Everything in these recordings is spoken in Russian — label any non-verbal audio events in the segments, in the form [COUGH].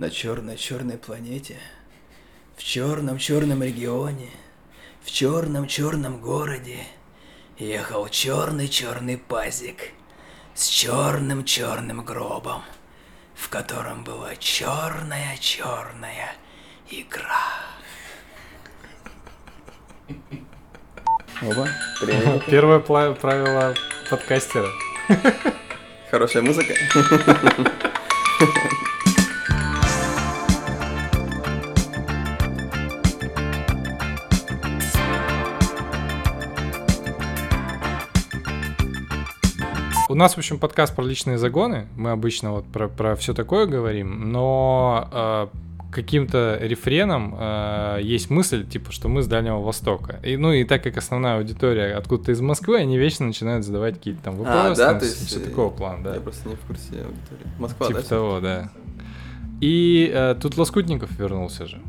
на черной-черной планете, в черном-черном регионе, в черном-черном городе ехал черный-черный пазик с черным-черным гробом, в котором была черная-черная игра. Оба. Привет. Первое правило подкастера. Хорошая музыка. [LAUGHS] нас, в общем, подкаст про личные загоны. Мы обычно вот про, про все такое говорим, но э, каким-то рефреном э, есть мысль, типа, что мы с Дальнего Востока. И, ну и так как основная аудитория откуда-то из Москвы, они вечно начинают задавать какие-то там вопросы, да? ну, То есть, все такого плана, да. Я просто не в курсе аудитории. Москва, типа да? того, да. И э, тут Лоскутников вернулся же.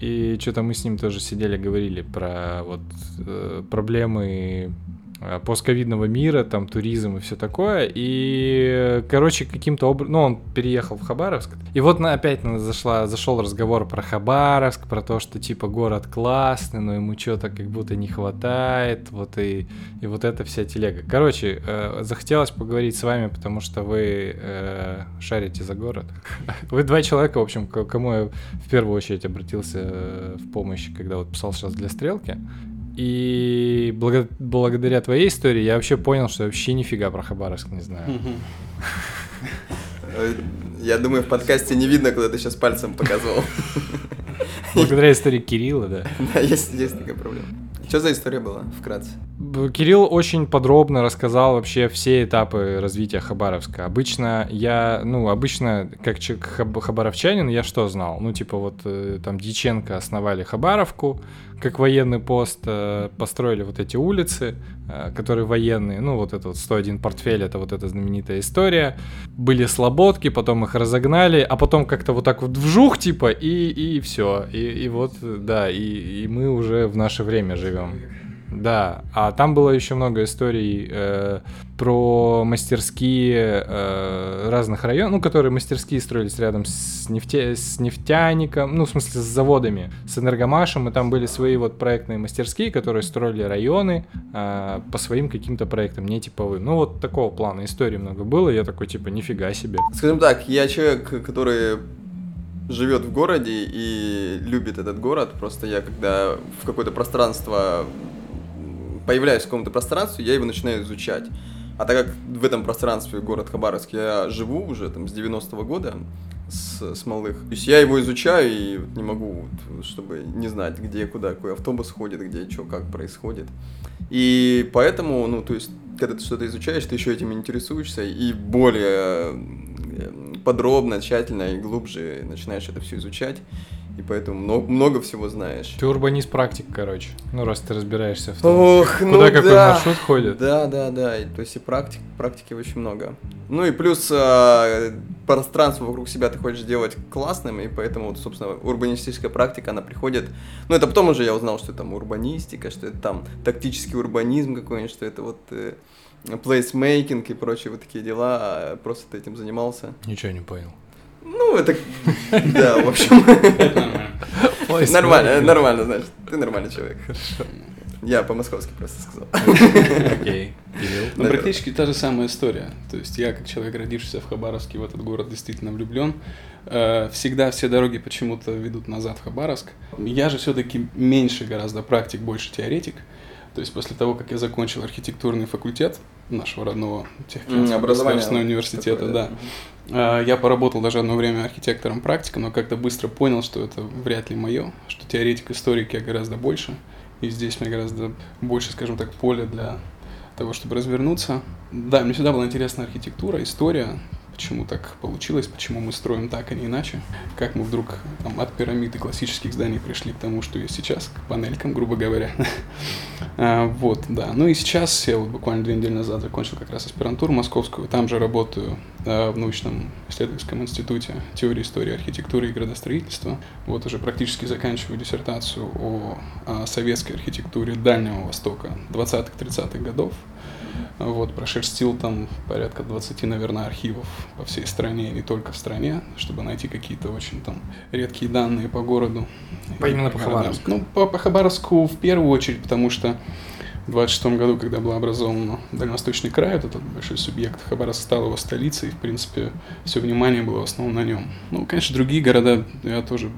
И что-то мы с ним тоже сидели, говорили про вот э, проблемы постковидного мира, там туризм и все такое. И, э, короче, каким-то образом, ну, он переехал в Хабаровск. И вот на, опять на- зашла, зашел разговор про Хабаровск, про то, что типа город классный, но ему что-то как будто не хватает, вот и, и вот эта вся телега. Короче, э, захотелось поговорить с вами, потому что вы э, шарите за город. [LAUGHS] Вы два человека, в общем, к кому я в первую очередь обратился э, в помощь, когда вот писал сейчас для стрелки. И благо- благодаря твоей истории я вообще понял, что я вообще нифига про Хабаровск не знаю. Э, Я думаю, в подкасте не видно, куда ты сейчас пальцем показывал. Благодаря истории Кирилла, да. [LAUGHS] Да, есть, есть такая проблема. Что за история была, вкратце? Кирилл очень подробно рассказал вообще все этапы развития Хабаровска. Обычно я, ну, обычно, как хаб- хабаровчанин, я что знал? Ну, типа вот э, там Дьяченко основали Хабаровку, как военный пост, э, построили вот эти улицы, э, которые военные, ну, вот этот вот 101 портфель, это вот эта знаменитая история. Были слободки, потом их разогнали, а потом как-то вот так вот вжух, типа, и, и все. И, и вот, да, и, и мы уже в наше время живем. Да, а там было еще много историй э, про мастерские э, разных районов, ну, которые мастерские строились рядом с, нефте, с нефтяником, ну, в смысле, с заводами, с энергомашем, и там были свои вот проектные мастерские, которые строили районы э, по своим каким-то проектам, не типовым. Ну, вот такого плана историй много было, я такой, типа, нифига себе. Скажем так, я человек, который живет в городе и любит этот город. Просто я, когда в какое-то пространство появляюсь в каком-то пространстве, я его начинаю изучать. А так как в этом пространстве город Хабаровск я живу уже там с 90-го года, с, с малых. То есть я его изучаю и вот не могу, вот, чтобы не знать, где, куда, какой автобус ходит, где, что, как происходит. И поэтому, ну, то есть, когда ты что-то изучаешь, ты еще этим интересуешься и более э, подробно, тщательно и глубже начинаешь это все изучать. И поэтому много, много всего знаешь. Ты урбанист-практик, короче, ну, раз ты разбираешься в том, Ох, куда ну какой да. маршрут ходит. Да, да, да. И, то есть и практик, практики очень много. Ну и плюс а, пространство вокруг себя ты хочешь делать классным, и поэтому, вот, собственно, урбанистическая практика, она приходит. Ну, это потом уже я узнал, что это там урбанистика, что это там тактический урбанизм какой-нибудь, что это вот э, плейсмейкинг и прочие вот такие дела. а Просто ты этим занимался. Ничего не понял. Ну, это... [LAUGHS] Да, в общем... Нормально, нормально, значит. Ты нормальный человек. Я по-московски просто сказал. Окей. Ну, практически та же самая история. То есть я, как человек, родившийся в Хабаровске, в этот город действительно влюблен. Э, Всегда все дороги почему-то ведут назад в Хабаровск. Я же все-таки меньше гораздо практик, больше теоретик. То есть после того, как я закончил архитектурный факультет нашего родного государственного университета, такое, да, А, Я поработал даже одно время архитектором-практиком, но как-то быстро понял, что это вряд ли мое, что теоретик историк я гораздо больше, и здесь мне гораздо больше, скажем так, поля для того, чтобы развернуться. Да, мне всегда была интересна архитектура, история, почему так получилось, почему мы строим так, а не иначе, как мы вдруг там, от пирамид и классических зданий пришли к тому, что есть сейчас, к панелькам, грубо говоря. [LAUGHS] А, Вот, да. Ну и сейчас я вот буквально две недели назад закончил как раз аспирантуру московскую, там же работаю в научном исследовательском институте теории истории архитектуры и градостроительства. Вот уже практически заканчиваю диссертацию о, о советской архитектуре Дальнего Востока 20-30-х годов. Вот, прошерстил там порядка 20, наверное, архивов по всей стране, не только в стране, чтобы найти какие-то очень там редкие данные по городу. По именно по городам. Хабаровску? Ну, по, по Хабаровску в первую очередь, потому что в 26 году, когда был образован Дальневосточный край, вот этот большой субъект, Хабаровск стал его столицей, и, в принципе, все внимание было в основном на нем. Ну, конечно, другие города я тоже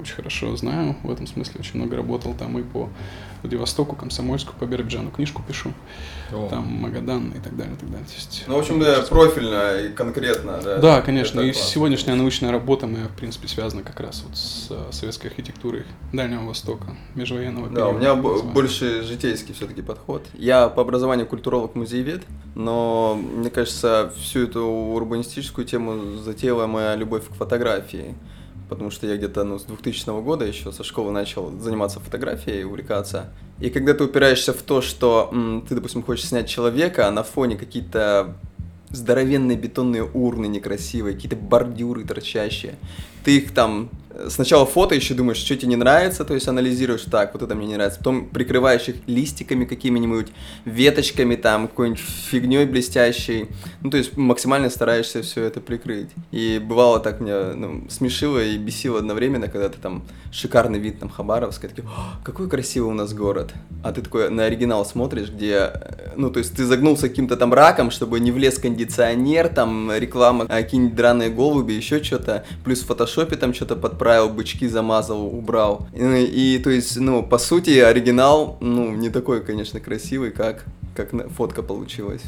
очень хорошо знаю, в этом смысле очень много работал там и по Владивостоку, Комсомольску, по Биробиджану книжку пишу, О. там Магадан и так далее, и так далее. То есть, Ну, в общем, да, профильно и конкретно, да. да, конечно. И классно. сегодняшняя научная работа моя, в принципе, связана как раз вот с э, советской архитектурой Дальнего Востока, межвоенного Да, у периода, меня больше житейский все-таки подход. Я по образованию культуролог-музеевед, но мне кажется, всю эту урбанистическую тему затеяла моя любовь к фотографии. Потому что я где-то ну, с 2000 года еще со школы начал заниматься фотографией, увлекаться. И когда ты упираешься в то, что м, ты, допустим, хочешь снять человека, а на фоне какие-то здоровенные бетонные урны некрасивые, какие-то бордюры торчащие. Ты их там э, сначала фото еще думаешь, что тебе не нравится, то есть анализируешь, так, вот это мне не нравится, потом прикрываешь их листиками какими-нибудь, веточками там, какой-нибудь фигней блестящей, ну, то есть максимально стараешься все это прикрыть. И бывало так меня ну, смешило и бесило одновременно, когда ты там шикарный вид там Хабаровска, такой, «О, какой красивый у нас город. А ты такой на оригинал смотришь, где, э, ну, то есть ты загнулся каким-то там раком, чтобы не влез кондиционер, там реклама, какие-нибудь драные голуби, еще что-то, плюс в фотошопе там что-то подправил, бычки замазал, убрал. И, и, то есть, ну, по сути, оригинал, ну, не такой, конечно, красивый, как, как фотка получилась.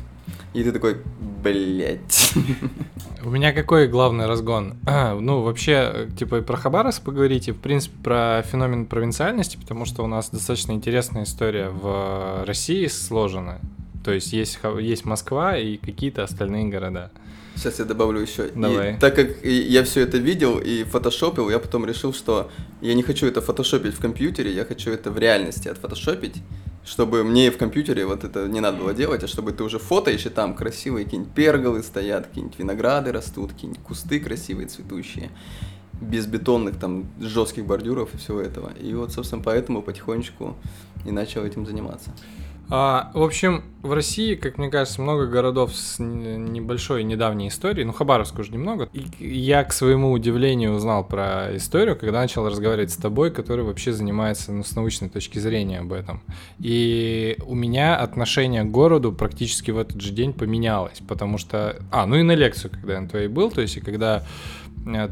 И ты такой, блять. У меня какой главный разгон? А, ну, вообще, э, типа, и про Хабаровск поговорить, и, в принципе, про феномен провинциальности, потому что у нас достаточно интересная история в России сложена. То есть есть, есть Москва и какие-то остальные города. Сейчас я добавлю еще. Давай. И так как я все это видел и фотошопил, я потом решил, что я не хочу это фотошопить в компьютере, я хочу это в реальности отфотошопить, чтобы мне в компьютере вот это не надо было делать, а чтобы ты уже фотоешь, и там красивые какие-нибудь перголы стоят, какие-нибудь винограды растут, какие-нибудь кусты красивые, цветущие, без бетонных там жестких бордюров и всего этого. И вот, собственно, поэтому потихонечку и начал этим заниматься. А, в общем, в России, как мне кажется, много городов с небольшой недавней историей. Ну, Хабаровск уже немного. И я, к своему удивлению, узнал про историю, когда начал разговаривать с тобой, который вообще занимается ну, с научной точки зрения об этом. И у меня отношение к городу практически в этот же день поменялось, потому что... А, ну и на лекцию, когда я на твоей был, то есть и когда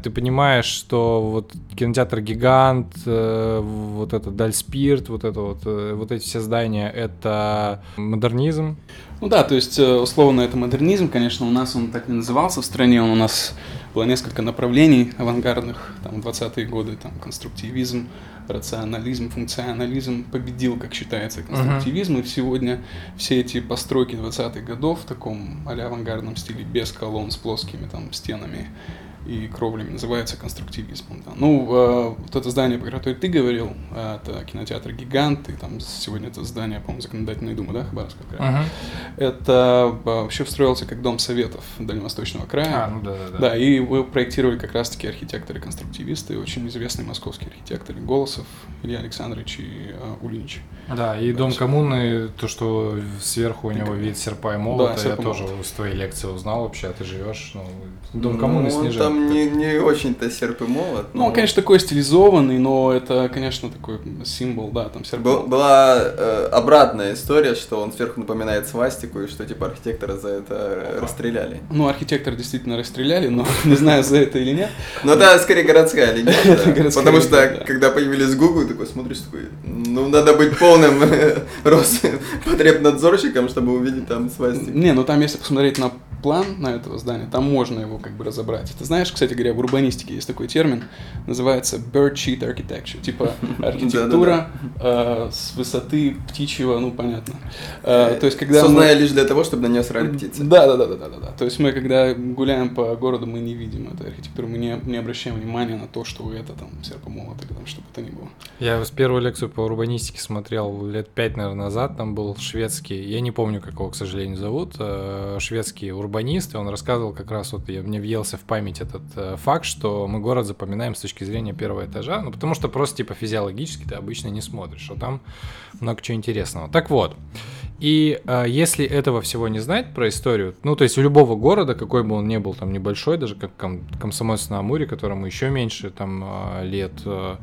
ты понимаешь, что вот кинотеатр Гигант, э, вот это Дальспирт, вот это вот, э, вот эти все здания, это модернизм. Ну да, то есть, э, условно, это модернизм, конечно, у нас он так не назывался в стране, он у нас было несколько направлений авангардных, там, в 20-е годы, там, конструктивизм, рационализм, функционализм победил, как считается, конструктивизм, и сегодня все эти постройки 20-х годов в таком а авангардном стиле, без колонн, с плоскими там стенами и кровлями, называется конструктивизмом. да. Ну, э, вот это здание, про которое ты говорил, э, это кинотеатр «Гигант», и там сегодня это здание, по-моему, Законодательной Думы, да, Хабаровского края? Это э, вообще строился как дом советов Дальневосточного края. А, ну да, да, Да, и его проектировали как раз-таки архитекторы-конструктивисты, очень известные московские архитекторы Голосов, Илья Александрович и э, Ульинич. Да, и дом коммуны, то, что сверху у него вид серпа и молота, я серп и тоже молот. с твоей лекции узнал вообще, а ты живешь, ну, дом коммуны ну, он снижает. Там не, не очень-то серп и молот. Ну, он, конечно, такой стилизованный, но это, конечно, такой символ, да, там серп Был- была э, обратная история, что он сверху напоминает свастику, и что типа архитектора за это э, расстреляли. Ну, архитектора действительно расстреляли, но [LAUGHS] не знаю, за это или нет. Но это скорее городская [LAUGHS] городская Потому что, да. когда появились Google, такой смотришь, такой, ну, надо быть полным [LAUGHS] э, Роспотребнадзорщиком, чтобы увидеть там свастику. Не, ну там, если посмотреть на план на этого здания, там можно его как бы разобрать. Ты знаешь, кстати говоря, в урбанистике есть такой термин, называется bird sheet architecture, типа [LAUGHS] архитектура э, с высоты птичьего, ну понятно. Э, то есть когда Созная лишь для того, чтобы на нее срали птицы. Да, да, да, да, да, да. То есть мы, когда гуляем по городу, мы не видим эту архитектуру, мы не, не обращаем внимания на то, что это там серпомолот или там что бы то ни было. Я с первую лекцию по урбанистике смотрел лет пять, наверное, назад. Там был шведский, я не помню, как его, к сожалению, зовут, э, шведский урбанист, и он рассказывал как раз вот, я, мне въелся в память этот э, факт, что мы город запоминаем с точки зрения первого этажа, ну, потому что просто, типа, физиологически ты обычно не смотришь, а там много чего интересного. Так вот, И э, если этого всего не знать про историю, ну, то есть у любого города, какой бы он ни был, там, небольшой, даже как ком- Комсомольск-на-Амуре, которому еще меньше, там, э, лет, э,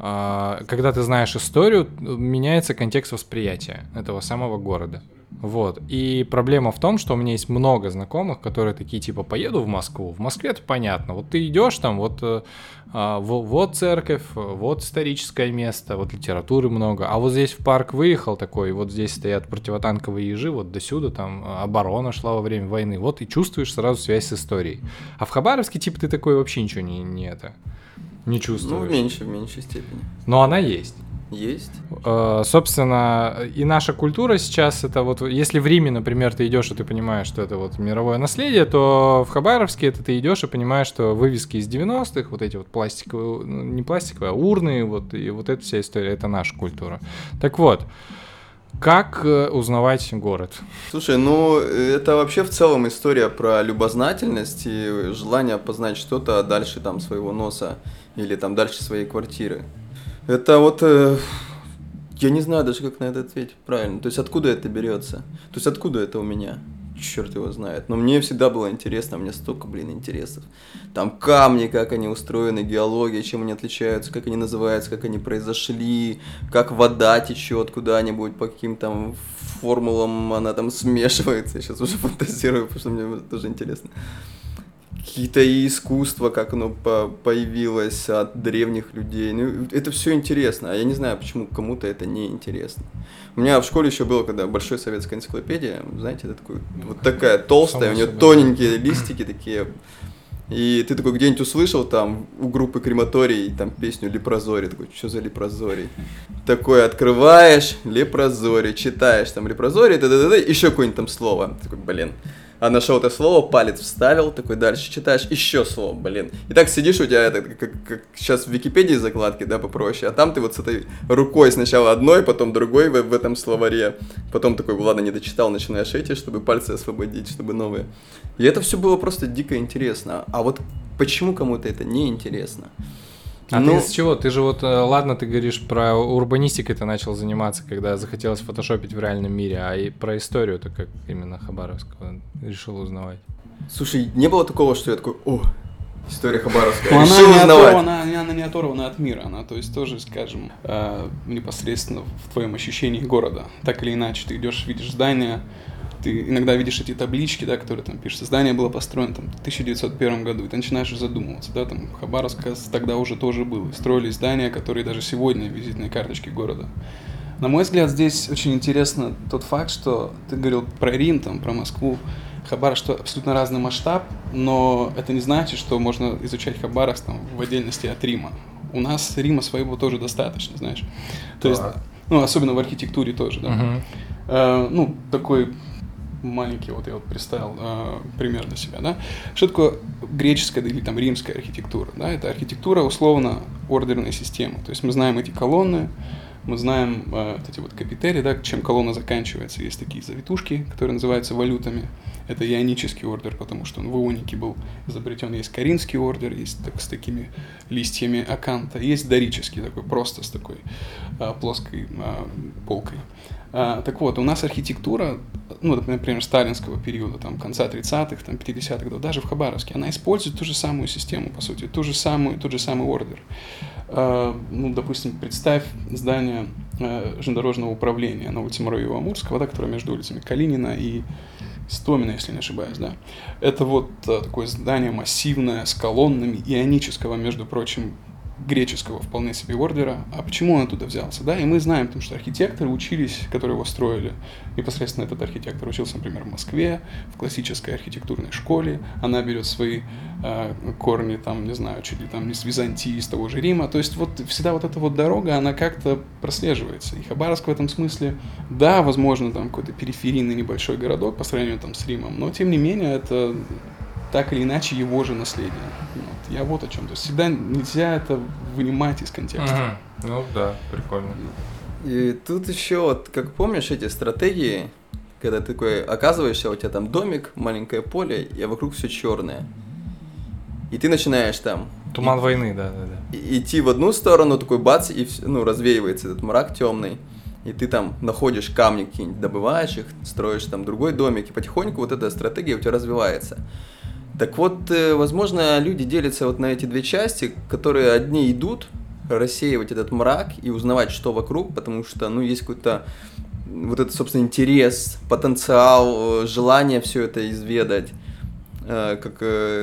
э, когда ты знаешь историю, меняется контекст восприятия этого самого города. Вот. И проблема в том, что у меня есть много знакомых, которые такие типа поеду в Москву. В Москве это понятно. Вот ты идешь там, вот, э, а, вот, церковь, вот историческое место, вот литературы много. А вот здесь в парк выехал такой, вот здесь стоят противотанковые ежи, вот до сюда там оборона шла во время войны. Вот и чувствуешь сразу связь с историей. А в Хабаровске типа ты такой вообще ничего не, не это не чувствуешь. Ну, в меньшей, в меньшей степени. Но она есть. Есть. Э, собственно, и наша культура сейчас это вот, если в Риме, например, ты идешь и ты понимаешь, что это вот мировое наследие, то в Хабаровске это ты идешь и понимаешь, что вывески из 90-х, вот эти вот пластиковые, ну, не пластиковые, а урны, вот, и вот эта вся история, это наша культура. Так вот, как э, узнавать город? Слушай, ну это вообще в целом история про любознательность и желание познать что-то дальше там своего носа или там дальше своей квартиры. Это вот... Э, я не знаю даже, как на это ответить правильно. То есть, откуда это берется? То есть, откуда это у меня? Черт его знает. Но мне всегда было интересно, у меня столько, блин, интересов. Там камни, как они устроены, геология, чем они отличаются, как они называются, как они произошли, как вода течет куда-нибудь, по каким там формулам она там смешивается. Я сейчас уже [LAUGHS] фантазирую, потому что мне тоже интересно какие-то искусства, как оно по появилось от древних людей. Ну, это все интересно, а я не знаю, почему кому-то это не интересно. У меня в школе еще было, когда большая советская энциклопедия, знаете, это такой, ну, вот такая толстая, у нее тоненькие листики такие. И ты такой где-нибудь услышал там у группы Крематорий там песню Лепрозорий, такой, что за Лепрозорий? Такой открываешь, Лепрозорий, читаешь там Лепрозорий, да да да еще какое-нибудь там слово. Такой, блин, а нашел это слово, палец вставил, такой дальше читаешь, еще слово, блин. И так сидишь, у тебя это, как, как сейчас в Википедии закладки, да, попроще, а там ты вот с этой рукой сначала одной, потом другой в, в этом словаре, потом такой, ладно, не дочитал, начинаешь эти, чтобы пальцы освободить, чтобы новые. И это все было просто дико интересно. А вот почему кому-то это не интересно? А ну, ты из чего? Ты же вот, э, ладно, ты говоришь про урбанистикой ты начал заниматься, когда захотелось фотошопить в реальном мире, а и про историю ты как именно Хабаровского решил узнавать? Слушай, не было такого, что я такой, о, история Хабаровская, Но она не, оторвана, она, она не оторвана от мира, она, то есть тоже, скажем, э, непосредственно в твоем ощущении города. Так или иначе, ты идешь, видишь здание, ты иногда видишь эти таблички, да, которые там пишутся, здание было построено там, в 1901 году, и ты начинаешь задумываться, да, там Хабаровск тогда уже тоже был, и строили здания, которые даже сегодня визитные карточки города. На мой взгляд, здесь очень интересно тот факт, что ты говорил про Рим, там, про Москву, Хабаровск, что абсолютно разный масштаб, но это не значит, что можно изучать Хабаровск там, в отдельности от Рима. У нас Рима своего тоже достаточно, знаешь. То есть, ну, особенно в архитектуре тоже, да. Uh-huh. Э, ну, такой маленький, вот я вот представил э, пример для себя, да. Что такое греческая или там римская архитектура, да? Это архитектура условно ордерной системы. То есть мы знаем эти колонны, мы знаем э, эти вот капители, да, чем колонна заканчивается. Есть такие завитушки, которые называются валютами. Это ионический ордер, потому что он в ионике был изобретен. Есть коринфский ордер, есть так, с такими листьями аканта. Есть дорический такой, просто с такой э, плоской э, полкой. А, так вот, у нас архитектура, ну, например, сталинского периода, там, конца 30-х, там, 50-х годов, даже в Хабаровске, она использует ту же самую систему, по сути, ту же самую, тот же самый ордер. А, ну, допустим, представь здание а, железнодорожного управления Новотиморовьего Амурского, да, которое между улицами Калинина и Стомина, если не ошибаюсь, да. Это вот а, такое здание массивное, с колоннами, ионического, между прочим, греческого вполне себе ордера, а почему он оттуда взялся, да, и мы знаем, потому что архитекторы учились, которые его строили, непосредственно этот архитектор учился, например, в Москве, в классической архитектурной школе, она берет свои э, корни, там, не знаю, чуть ли там из Византии, из того же Рима, то есть вот всегда вот эта вот дорога, она как-то прослеживается, и Хабаровск в этом смысле, да, возможно, там какой-то периферийный небольшой городок по сравнению там с Римом, но тем не менее это так или иначе его же наследие. Вот. Я вот о чем. То есть всегда нельзя это вынимать из контекста. Угу. Ну да, прикольно. И тут еще, вот, как помнишь, эти стратегии, когда ты такой оказываешься, у тебя там домик, маленькое поле, и вокруг все черное. И ты начинаешь там... Туман и, войны, да, да, да. идти в одну сторону, такой бац, и ну, развеивается этот мрак темный. и ты там находишь камни какие-нибудь, добываешь их, строишь там другой домик, и потихоньку вот эта стратегия у тебя развивается. Так вот, э, возможно, люди делятся вот на эти две части, которые одни идут рассеивать этот мрак и узнавать, что вокруг, потому что, ну, есть какой-то вот этот, собственно, интерес, потенциал, э, желание все это изведать. Э, как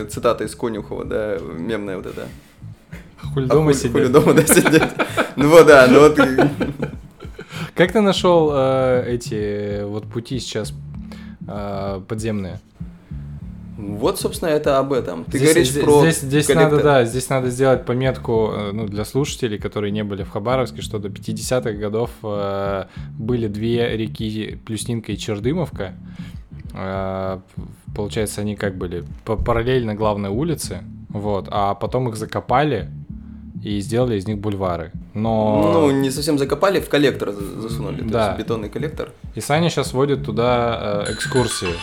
цитата из Конюхова, да, мемная вот эта. Хули дома а сидеть. Хули дома, да, сидеть. Ну вот, да, ну вот. [LAUGHS] Как ты нашел эти вот пути сейчас подземные? Вот, собственно, это об этом. Ты здесь, говоришь здесь, про здесь, здесь коллектор. надо, да, здесь надо сделать пометку, э, ну, для слушателей, которые не были в Хабаровске, что до 50-х годов э, были две реки Плюснинка и Чердымовка. Э, получается, они как были по- параллельно главной улице, вот, а потом их закопали и сделали из них бульвары. Но... Ну, не совсем закопали, в коллектор за- засунули. То Да. есть бетонный коллектор. И Саня сейчас водит туда э, экскурсии.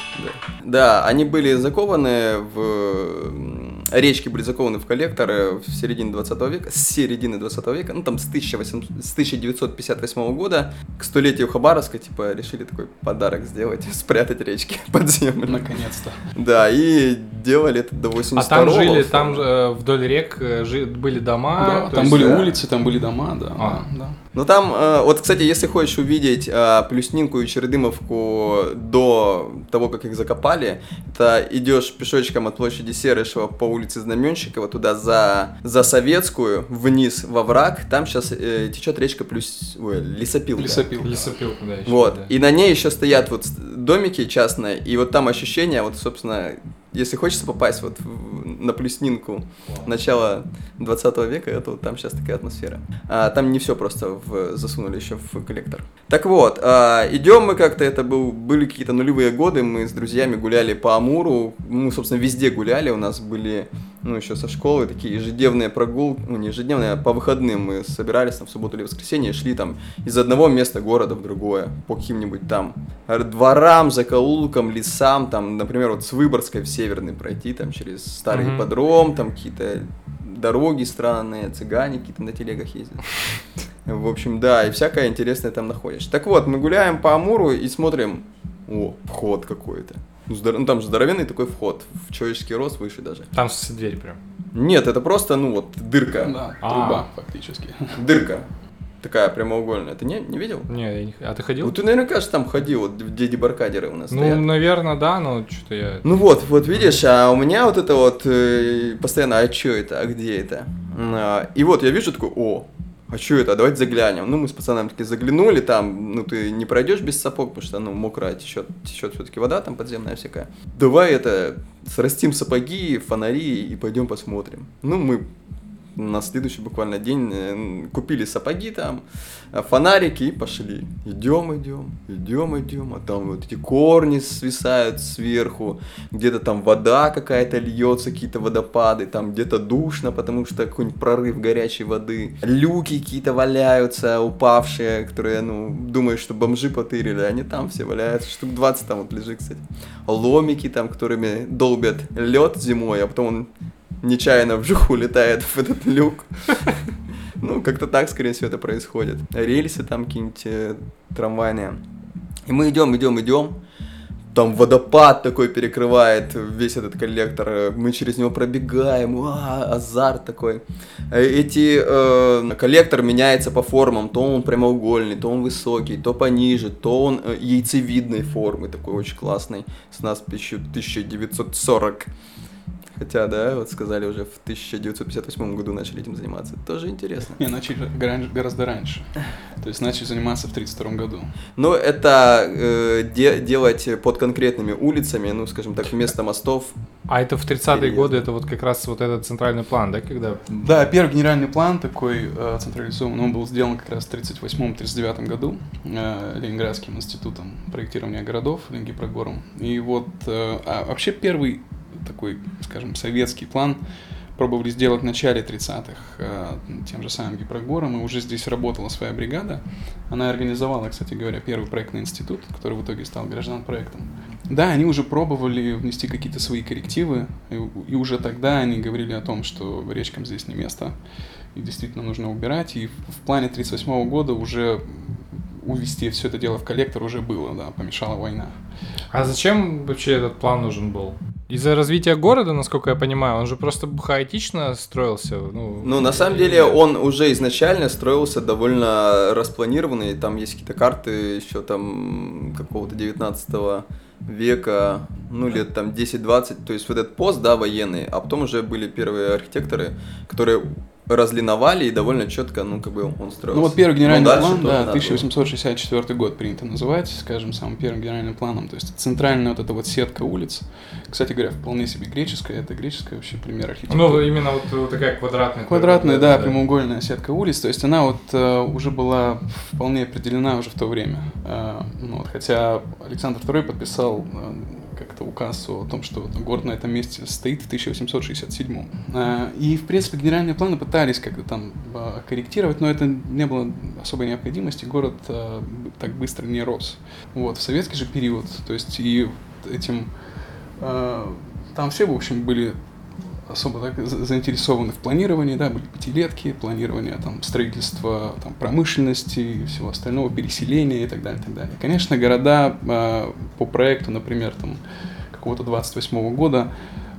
Да, они были закованы в... Речки были закованы в коллекторы в середине 20 века, с середины 20 века, ну там с, 1800 с 1958 года к столетию Хабаровска, типа, решили такой подарок сделать, [LAUGHS] спрятать речки [LAUGHS] под землю. Наконец-то. Да, и делали это до 82 А там жили, там э, вдоль рек э, жи- были дома. Да, там есть, были да. улицы, там были дома, да. А. да, Ну там, э, вот, кстати, если хочешь увидеть э, Плюснинку и Чередымовку до того, как их закопали, это идешь пешочком от площади Серышева по улице Знаменщикова туда за, за Советскую, вниз во враг, там сейчас течет речка Плюс... Ой, Лесопилка. Лесопилка. Лесопилка, да, еще, Вот, да. и на ней еще стоят вот домики частные, и вот там ощущение, вот, собственно, если хочется попасть вот на Плюснинку начала 20 века, это вот там сейчас такая атмосфера. А, там не все просто в- засунули еще в коллектор. Так вот, а, идем мы как-то, это был, были какие-то нулевые годы, мы с друзьями гуляли по Амуру, мы, собственно, везде гуляли, у нас были, ну, еще со школы такие ежедневные прогулки, ну, не ежедневные, а по выходным мы собирались там в субботу или воскресенье и шли там из одного места города в другое, по каким-нибудь там дворам, закоулкам, лесам, там, например, вот с Выборгской в Северный пройти, там, через старый Мгм. ипподром, там какие-то дороги странные, цыгане какие-то на телегах ездят. В общем, да, и всякое интересное там находишь. Так вот, мы гуляем по Амуру и смотрим, о, вход какой-то. Ну, здор- ну, там же здоровенный такой вход, в человеческий рост выше даже. Там с дверь прям. Нет, это просто, ну вот, дырка. Да, А. труба фактически. Дырка. Такая прямоугольная. Ты не, не видел? Не, я не... а ты ходил? Ну, ты наверняка же там ходил, вот где дебаркадеры у нас ну, стоят. наверное, да, но что-то я... Ну вот, вот видишь, а у меня вот это вот э, постоянно, а что это, а где это? А, и вот я вижу такой, о, а что это, давайте заглянем. Ну, мы с пацанами таки заглянули, там, ну, ты не пройдешь без сапог, потому что, ну, мокрая течет, течет все-таки вода там подземная всякая. Давай это, срастим сапоги, фонари и пойдем посмотрим. Ну, мы на следующий буквально день э, купили сапоги там, э, фонарики и пошли. Идем, идем, идем, идем, а там вот эти корни свисают сверху, где-то там вода какая-то льется, какие-то водопады, там где-то душно, потому что какой-нибудь прорыв горячей воды. Люки какие-то валяются, упавшие, которые, ну, думаешь, что бомжи потырили, они там все валяются, штук 20 там вот лежит, кстати. Ломики там, которыми долбят лед зимой, а потом он нечаянно вжух улетает в этот люк. Ну, как-то так, скорее всего, это происходит. Рельсы там какие-нибудь э, трамвайные. И мы идем, идем, идем. Там водопад такой перекрывает весь этот коллектор. Мы через него пробегаем. Уа, азарт такой. Э, Эти э, коллектор меняется по формам. То он прямоугольный, то он высокий, то пониже, то он э, яйцевидной формы, такой очень классный, с надписью 1940. Хотя, да, вот сказали уже в 1958 году начали этим заниматься. Тоже интересно. Не, начали гора- гораздо раньше. То есть начали заниматься в 32 году. Но это э, де- делать под конкретными улицами, ну, скажем так, вместо мостов. А это в 30-е Переезд. годы, это вот как раз вот этот центральный план, да, когда... Да, первый генеральный план такой э, централизованный, он был сделан как раз в 1938-1939 году э, Ленинградским институтом проектирования городов Ленингипрогором. И вот э, а вообще первый такой, скажем, советский план пробовали сделать в начале 30-х э, тем же самым Гипрогором, и уже здесь работала своя бригада. Она организовала, кстати говоря, первый проектный институт, который в итоге стал граждан-проектом. Да, они уже пробовали внести какие-то свои коррективы, и, уже тогда они говорили о том, что речкам здесь не место, и действительно нужно убирать. И в, плане 1938 года уже увести все это дело в коллектор уже было, да, помешала война. А зачем вообще этот план нужен был? Из-за развития города, насколько я понимаю, он же просто хаотично строился. Ну, Ну, на самом деле, он уже изначально строился довольно распланированный. Там есть какие-то карты еще там какого-то 19 века, ну, лет там 10-20. То есть вот этот пост, да, военный. А потом уже были первые архитекторы, которые разлиновали и довольно четко, ну, как бы он строился. Ну вот первый генеральный дальше план, да, надо было. 1864 год принято называть, скажем, самым первым генеральным планом. То есть центральная вот эта вот сетка улиц, кстати говоря, вполне себе греческая, это греческая вообще пример архитектуры. Ну, именно вот, вот такая квадратная. Квадратная, да, прямоугольная сетка улиц, то есть она вот э, уже была вполне определена уже в то время. Э, ну, вот, хотя Александр II подписал э, указ о том, что город на этом месте стоит в 1867. Э, и, в принципе, генеральные планы пытались как-то там э, корректировать, но это не было особой необходимости, город э, так быстро не рос. Вот, в советский же период, то есть и этим... там все, в общем, были особо так за- заинтересованы в планировании, да, были пятилетки, планирование там строительства там, промышленности и всего остального, переселения и так далее, и так далее. Конечно, города э, по проекту, например, там какого-то 28 года,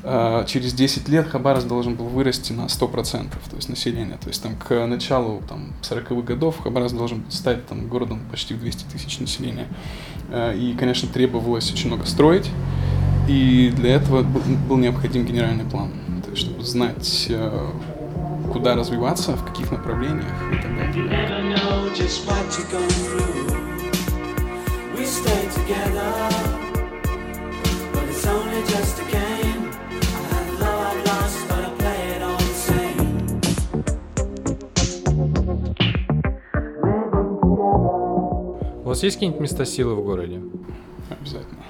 э, через 10 лет Хабаровск должен был вырасти на 100%, то есть население. То есть там к началу там, 40-х годов Хабаровск должен стать там, городом почти в 200 тысяч населения. Э, И, конечно, требовалось очень много строить. И для этого был необходим генеральный план, то есть чтобы знать, э, куда развиваться, в каких направлениях и так далее. Together, У вас есть какие-нибудь места силы в городе? Обязательно.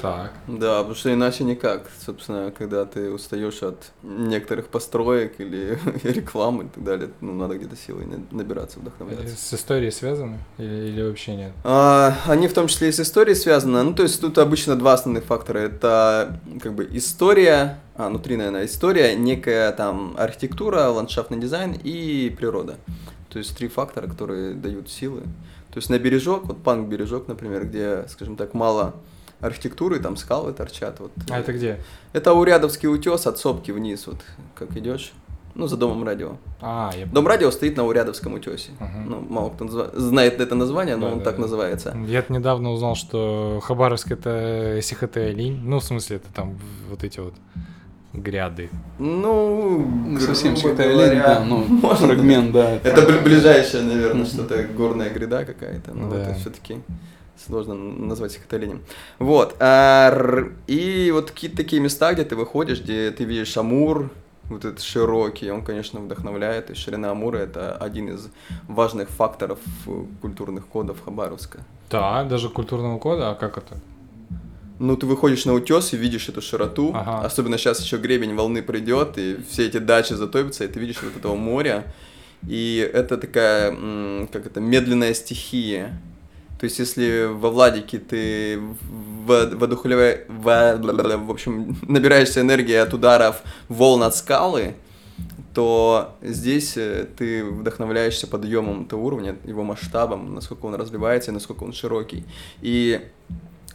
Так. Да, потому что иначе никак. Собственно, когда ты устаешь от некоторых построек или [LAUGHS] рекламы и так далее, ну, надо где-то силой на- набираться, вдохновляться. С историей связаны? Или, или вообще нет? А, они в том числе и с историей связаны. Ну, то есть тут обычно два основных фактора. Это как бы история, а, внутри, наверное, история, некая там архитектура, ландшафтный дизайн и природа. То есть три фактора, которые дают силы. То есть на бережок, вот панк-бережок, например, где, скажем так, мало архитектуры, там скалы торчат. Вот. А это где? Это Урядовский утес от сопки вниз, вот как идешь. Ну, за домом радио. А, я Дом радио стоит на Урядовском утесе. Мгм. Ну, мало кто назва- знает это название, но Да, он да, так да. называется. Я недавно узнал, что Хабаровск это СХТ линь. Ну, в смысле, это там вот эти вот гряды. Ну, совсем святая лень, да, ну, [LAUGHS] можно фрагмент, да. Это бли- ближайшее, наверное, что-то горная гряда какая-то, но Да. это все-таки сложно назвать их оленем. Вот. а, И вот какие-то такие места, где ты выходишь, где ты видишь Амур, вот этот широкий, он, конечно, вдохновляет, и ширина Амура – это один из важных факторов культурных кодов Хабаровска. Да, даже культурного кода, а как это? Ну, ты выходишь на утес и видишь эту широту. Ага. Особенно сейчас еще гребень волны придет, и все эти дачи затопятся, и ты видишь вот этого моря. И это такая, как это, медленная стихия. То есть, если во Владике ты в- воодухлевая- во- в общем, набираешься энергии от ударов волн от скалы, то здесь э, ты вдохновляешься подъемом этого уровня, его масштабом, насколько он развивается, и насколько он широкий. И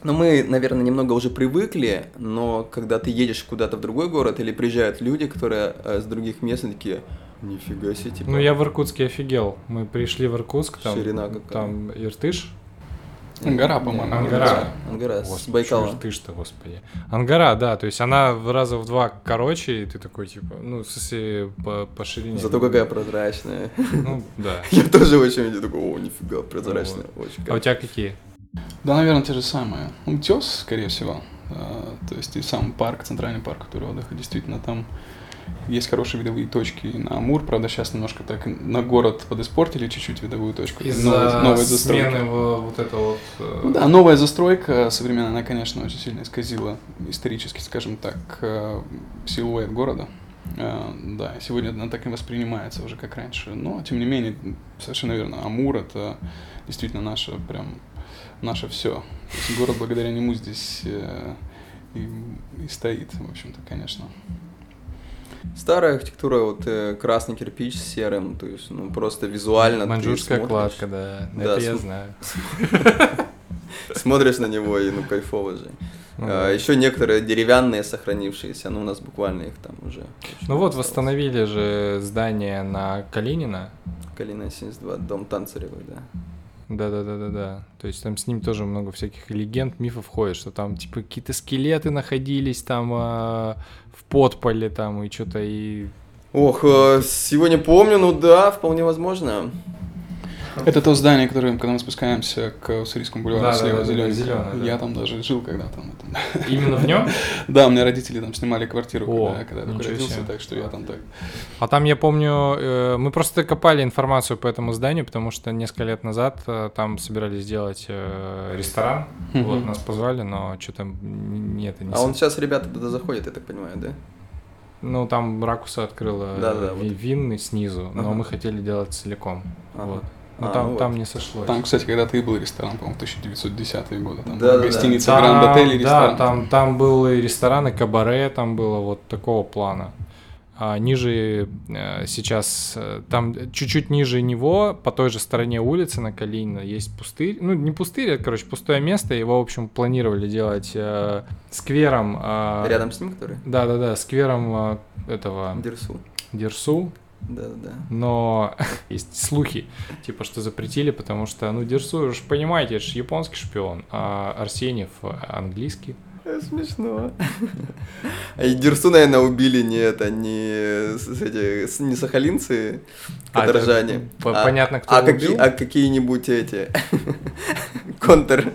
ну, мы, наверное, немного уже привыкли, но когда ты едешь куда-то в другой город или приезжают люди, которые э, с других мест, такие, нифига себе, типа, Ну, я в Иркутске офигел. Мы пришли в Иркутск, там, Ширина какая. там Иртыш. Ангара, по-моему. Ангара. Ангара с Господи, Байкала. чё ж Иртыш-то, господи. Ангара, да, то есть она в раза в два короче, и ты такой, типа, ну, в смысле, по, по ширине. Зато какая прозрачная. Ну, да. [LAUGHS] Я тоже очень видел, такой, о, нифига, прозрачная, очень А у тебя какие? Да, наверное, те же самые. Утес, скорее всего. А, То есть и сам парк, центральный парк, который отдыха, действительно там есть хорошие видовые точки на Амур, правда, сейчас немножко так на город подиспортили чуть-чуть видовую точку. Новая- новая застройка. смены во- вот это вот... Ну Да, новая застройка современная, она, конечно, очень сильно исказила исторически, скажем так, э, силуэт города. Э, Да, сегодня она так и воспринимается уже как раньше. Но, тем не менее, совершенно верно, Амур — это действительно наше прям наше все. город благодаря нему здесь э, и, и стоит, в общем-то, конечно. Старая архитектура, вот э, красный кирпич с серым, то есть, ну, просто визуально Маньчжурская кладка, да. Да, Это я см- знаю. [LAUGHS] Смотришь на него и, ну, кайфово же. Ну А, да. еще некоторые деревянные сохранившиеся, ну, у нас буквально их там уже. Ну вот, осталось. восстановили же здание на Калинина. Калина 72, дом Танцаревой, да. Да-да-да-да-да. То есть там с ним тоже много всяких легенд, мифов ходит, что там типа какие-то скелеты находились там а, в подполе там и что-то и... Ох, э, сегодня помню, ну да, вполне возможно. Это то здание, которое, когда мы спускаемся к Уссурийскому бульвару, Да, да, слева да, да, зеленый. да. Я там даже жил когда-то. там. Именно в нем? [LAUGHS] Да, у меня родители там снимали квартиру, О, когда, я только родился, так что я там так. А там, я помню, э, мы просто копали информацию по этому зданию, потому что несколько лет назад э, там собирались сделать э, ресторан. Вот, нас позвали, но что-то нет, не А он сейчас, ребята, туда заходят, я так понимаю, да? Ну, там Ракуса открыла Да-да, ви- вот. винный снизу, но Ага. мы хотели делать целиком. Ага. Вот. Но А, там, ну вот. там не сошлось. Там, кстати, когда-то и был ресторан, по-моему, 1910 годы. Там была гостиница Там, Гранд Отель и Да, ресторан. там, там был и ресторан, и кабаре, там было вот такого плана. А ниже э, сейчас, э, там чуть-чуть ниже него, по той же стороне улицы на Калинина, есть пустырь. Ну, не пустырь, это, короче, пустое место. Его, в общем, планировали делать э, сквером. э, Рядом с ним, который? Да-да-да, сквером э, этого Дерсу. Дерсу. Да-да-да. Но [LAUGHS] есть слухи, типа, что запретили, потому что, ну, Дерсу, же понимаете, это же японский шпион, а Арсеньев э, английский. Смешно. А и Дерсу, наверное, убили не это, не, эти, не сахалинцы, А, это каторжане. п- а- понятно, кто а, его какие, убил? а какие-нибудь эти [LAUGHS] контр,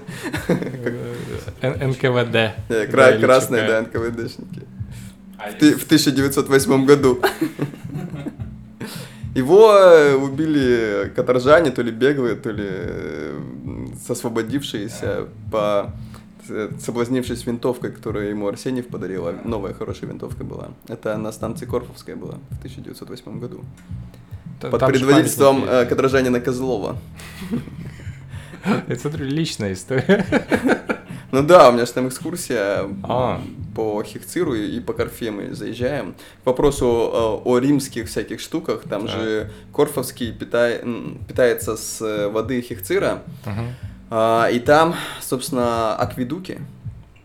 НКВД. Да, красные, да, НКВДшники. А, в 1908 году. [LAUGHS] Его э, убили каторжане, то ли беглые, то ли э, освободившиеся по э, соблазнившись винтовкой, которую ему Арсеньев подарил, а новая хорошая винтовка была. Это на станции Корфовская была в 1908 году. Под там же предводительством э, каторжанина Козлова. [LAUGHS] Я смотрю, личная история. [LAUGHS] Ну да, у меня же там экскурсия А. по Хихциру и по Корфе мы заезжаем. К вопросу э, о римских всяких штуках, там Так. же Корфовский питай- питается с э, воды Хихцира, Мгм. а, и там, собственно, акведуки.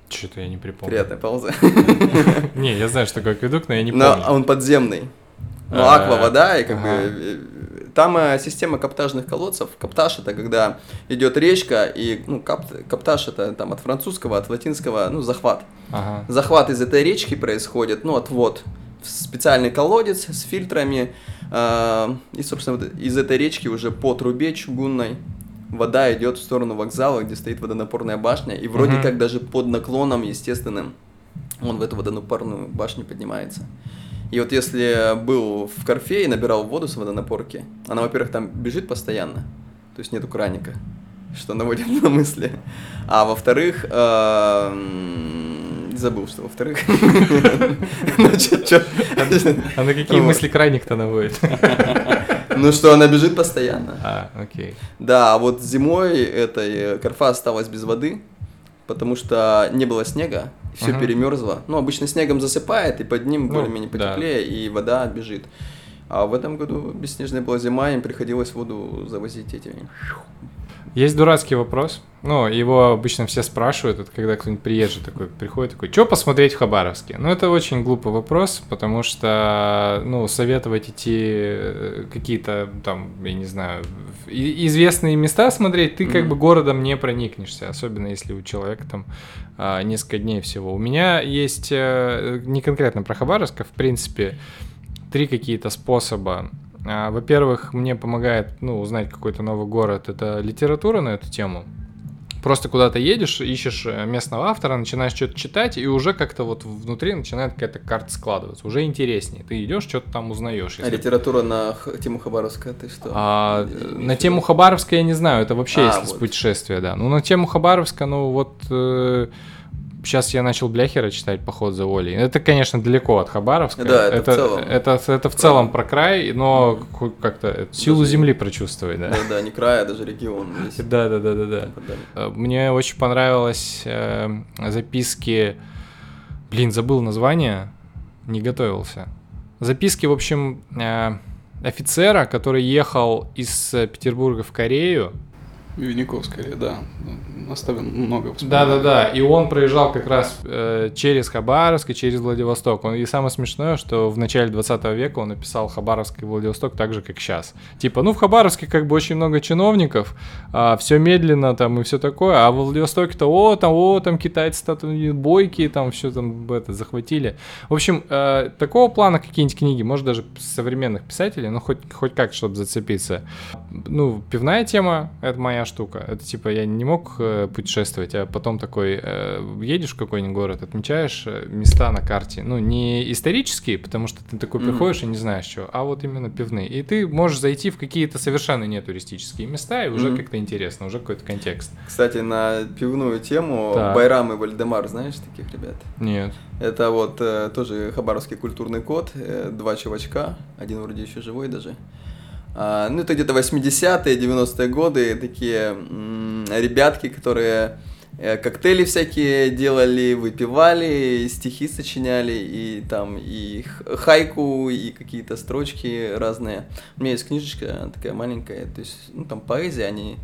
Чё-то я не припомню. Приятная пауза. [LAUGHS] Не, я знаю, что такое акведук, но я не Но помню. он подземный. Ну, А, аква вода, и как бы э, там э, система каптажных колодцев. Каптаж это когда идет речка, и ну, капт- каптаж это там от французского, от латинского, ну, захват. Ага. захват из этой речки происходит, ну, отвод в специальный колодец с фильтрами, э, и, собственно, вот из этой речки уже по трубе чугунной вода идет в сторону вокзала, где стоит водонапорная башня, и вроде Мгм. как даже под наклоном естественным он в эту водонапорную башню поднимается. И вот если был в Корфе и набирал воду с водонапорки, она, во-первых, там бежит постоянно, то есть нету краника, что наводит на мысли. А во-вторых, эм, забыл, что во-вторых. [LAUGHS] Ну, А на какие мысли крайник-то наводит? [LAUGHS] Ну, что она бежит постоянно. А, окей. Да, а вот зимой этой Карфа осталась без воды, потому что не было снега, все Мгм. перемерзло. Ну, обычно снегом засыпает, и под ним Ну, более-менее да. потеплее, и вода бежит. А в этом году бесснежная была зима, им приходилось воду завозить этими. Есть дурацкий вопрос. Ну, его обычно все спрашивают, это когда кто-нибудь приезжий такой, приходит такой, что посмотреть в Хабаровске? Ну, это очень глупый вопрос, потому что, ну, советовать идти э, какие-то там, я не знаю, известные места смотреть, ты как Мгм. бы городом не проникнешься, особенно если у человека там а, несколько дней всего. У меня есть, э, не конкретно про Хабаровск, а в принципе, три какие-то способа. А, Во-первых, мне помогает, ну, узнать какой-то новый город. Это литература на эту тему. Просто куда-то едешь, ищешь э, местного автора, начинаешь что-то читать, и уже как-то вот внутри начинает какая-то карта складываться. Уже интереснее. Ты идешь, что-то там узнаешь. А если- литература на х- тему Хабаровска, ты что? А, в на тему Хабаровска я не знаю, это вообще А, если с вот. путешествия, да. Ну, на тему Хабаровска, ну, вот сейчас я начал Бляхера читать «Поход за волей». Это, конечно, далеко от Хабаровска. Да, это в целом. Это, это в целом про край, но как-то силу Даже- земли прочувствовать, да. Да, да, не края, а даже регион. Да, да, да, да, да. Мне очень понравилось э, записки. Блин, забыл название, не готовился. Записки, в общем, э, офицера, который ехал из э, Петербурга в Корею. Винников, скорее, да. Оставил много Да, да, да. И он проезжал как раз э, через Хабаровск и через Владивосток. Он, и самое смешное, что в начале 20 века он написал Хабаровск и Владивосток так же, как сейчас. Типа, ну в Хабаровске как бы очень много чиновников, а, все медленно там и все такое, а в Владивостоке-то, о, там, о, там китайцы там бойкие, там все там это захватили. В общем, э, такого плана какие-нибудь книги, может даже современных писателей, ну хоть, хоть как, чтобы зацепиться. Ну, пивная тема, это моя штука. Это типа я не мог э, путешествовать, а потом такой э, едешь в какой-нибудь город, отмечаешь э, места на карте. Ну, не исторические, потому что ты такой приходишь и не знаешь что, а вот именно пивные. И ты можешь зайти в какие-то совершенно не туристические места, и уже Мгм. как-то интересно, уже какой-то контекст. Кстати, на пивную тему Так. Байрам и Вальдемар, знаешь таких ребят? Нет. Это вот э, тоже хабаровский культурный код, э, два чувачка, один вроде еще живой даже. А, ну, это где-то 80-е, 90-е годы, такие ребятки, которые коктейли всякие делали, выпивали, стихи сочиняли, и там и хайку, и какие-то строчки разные. У меня есть книжечка такая маленькая, то есть, ну, там поэзия, они...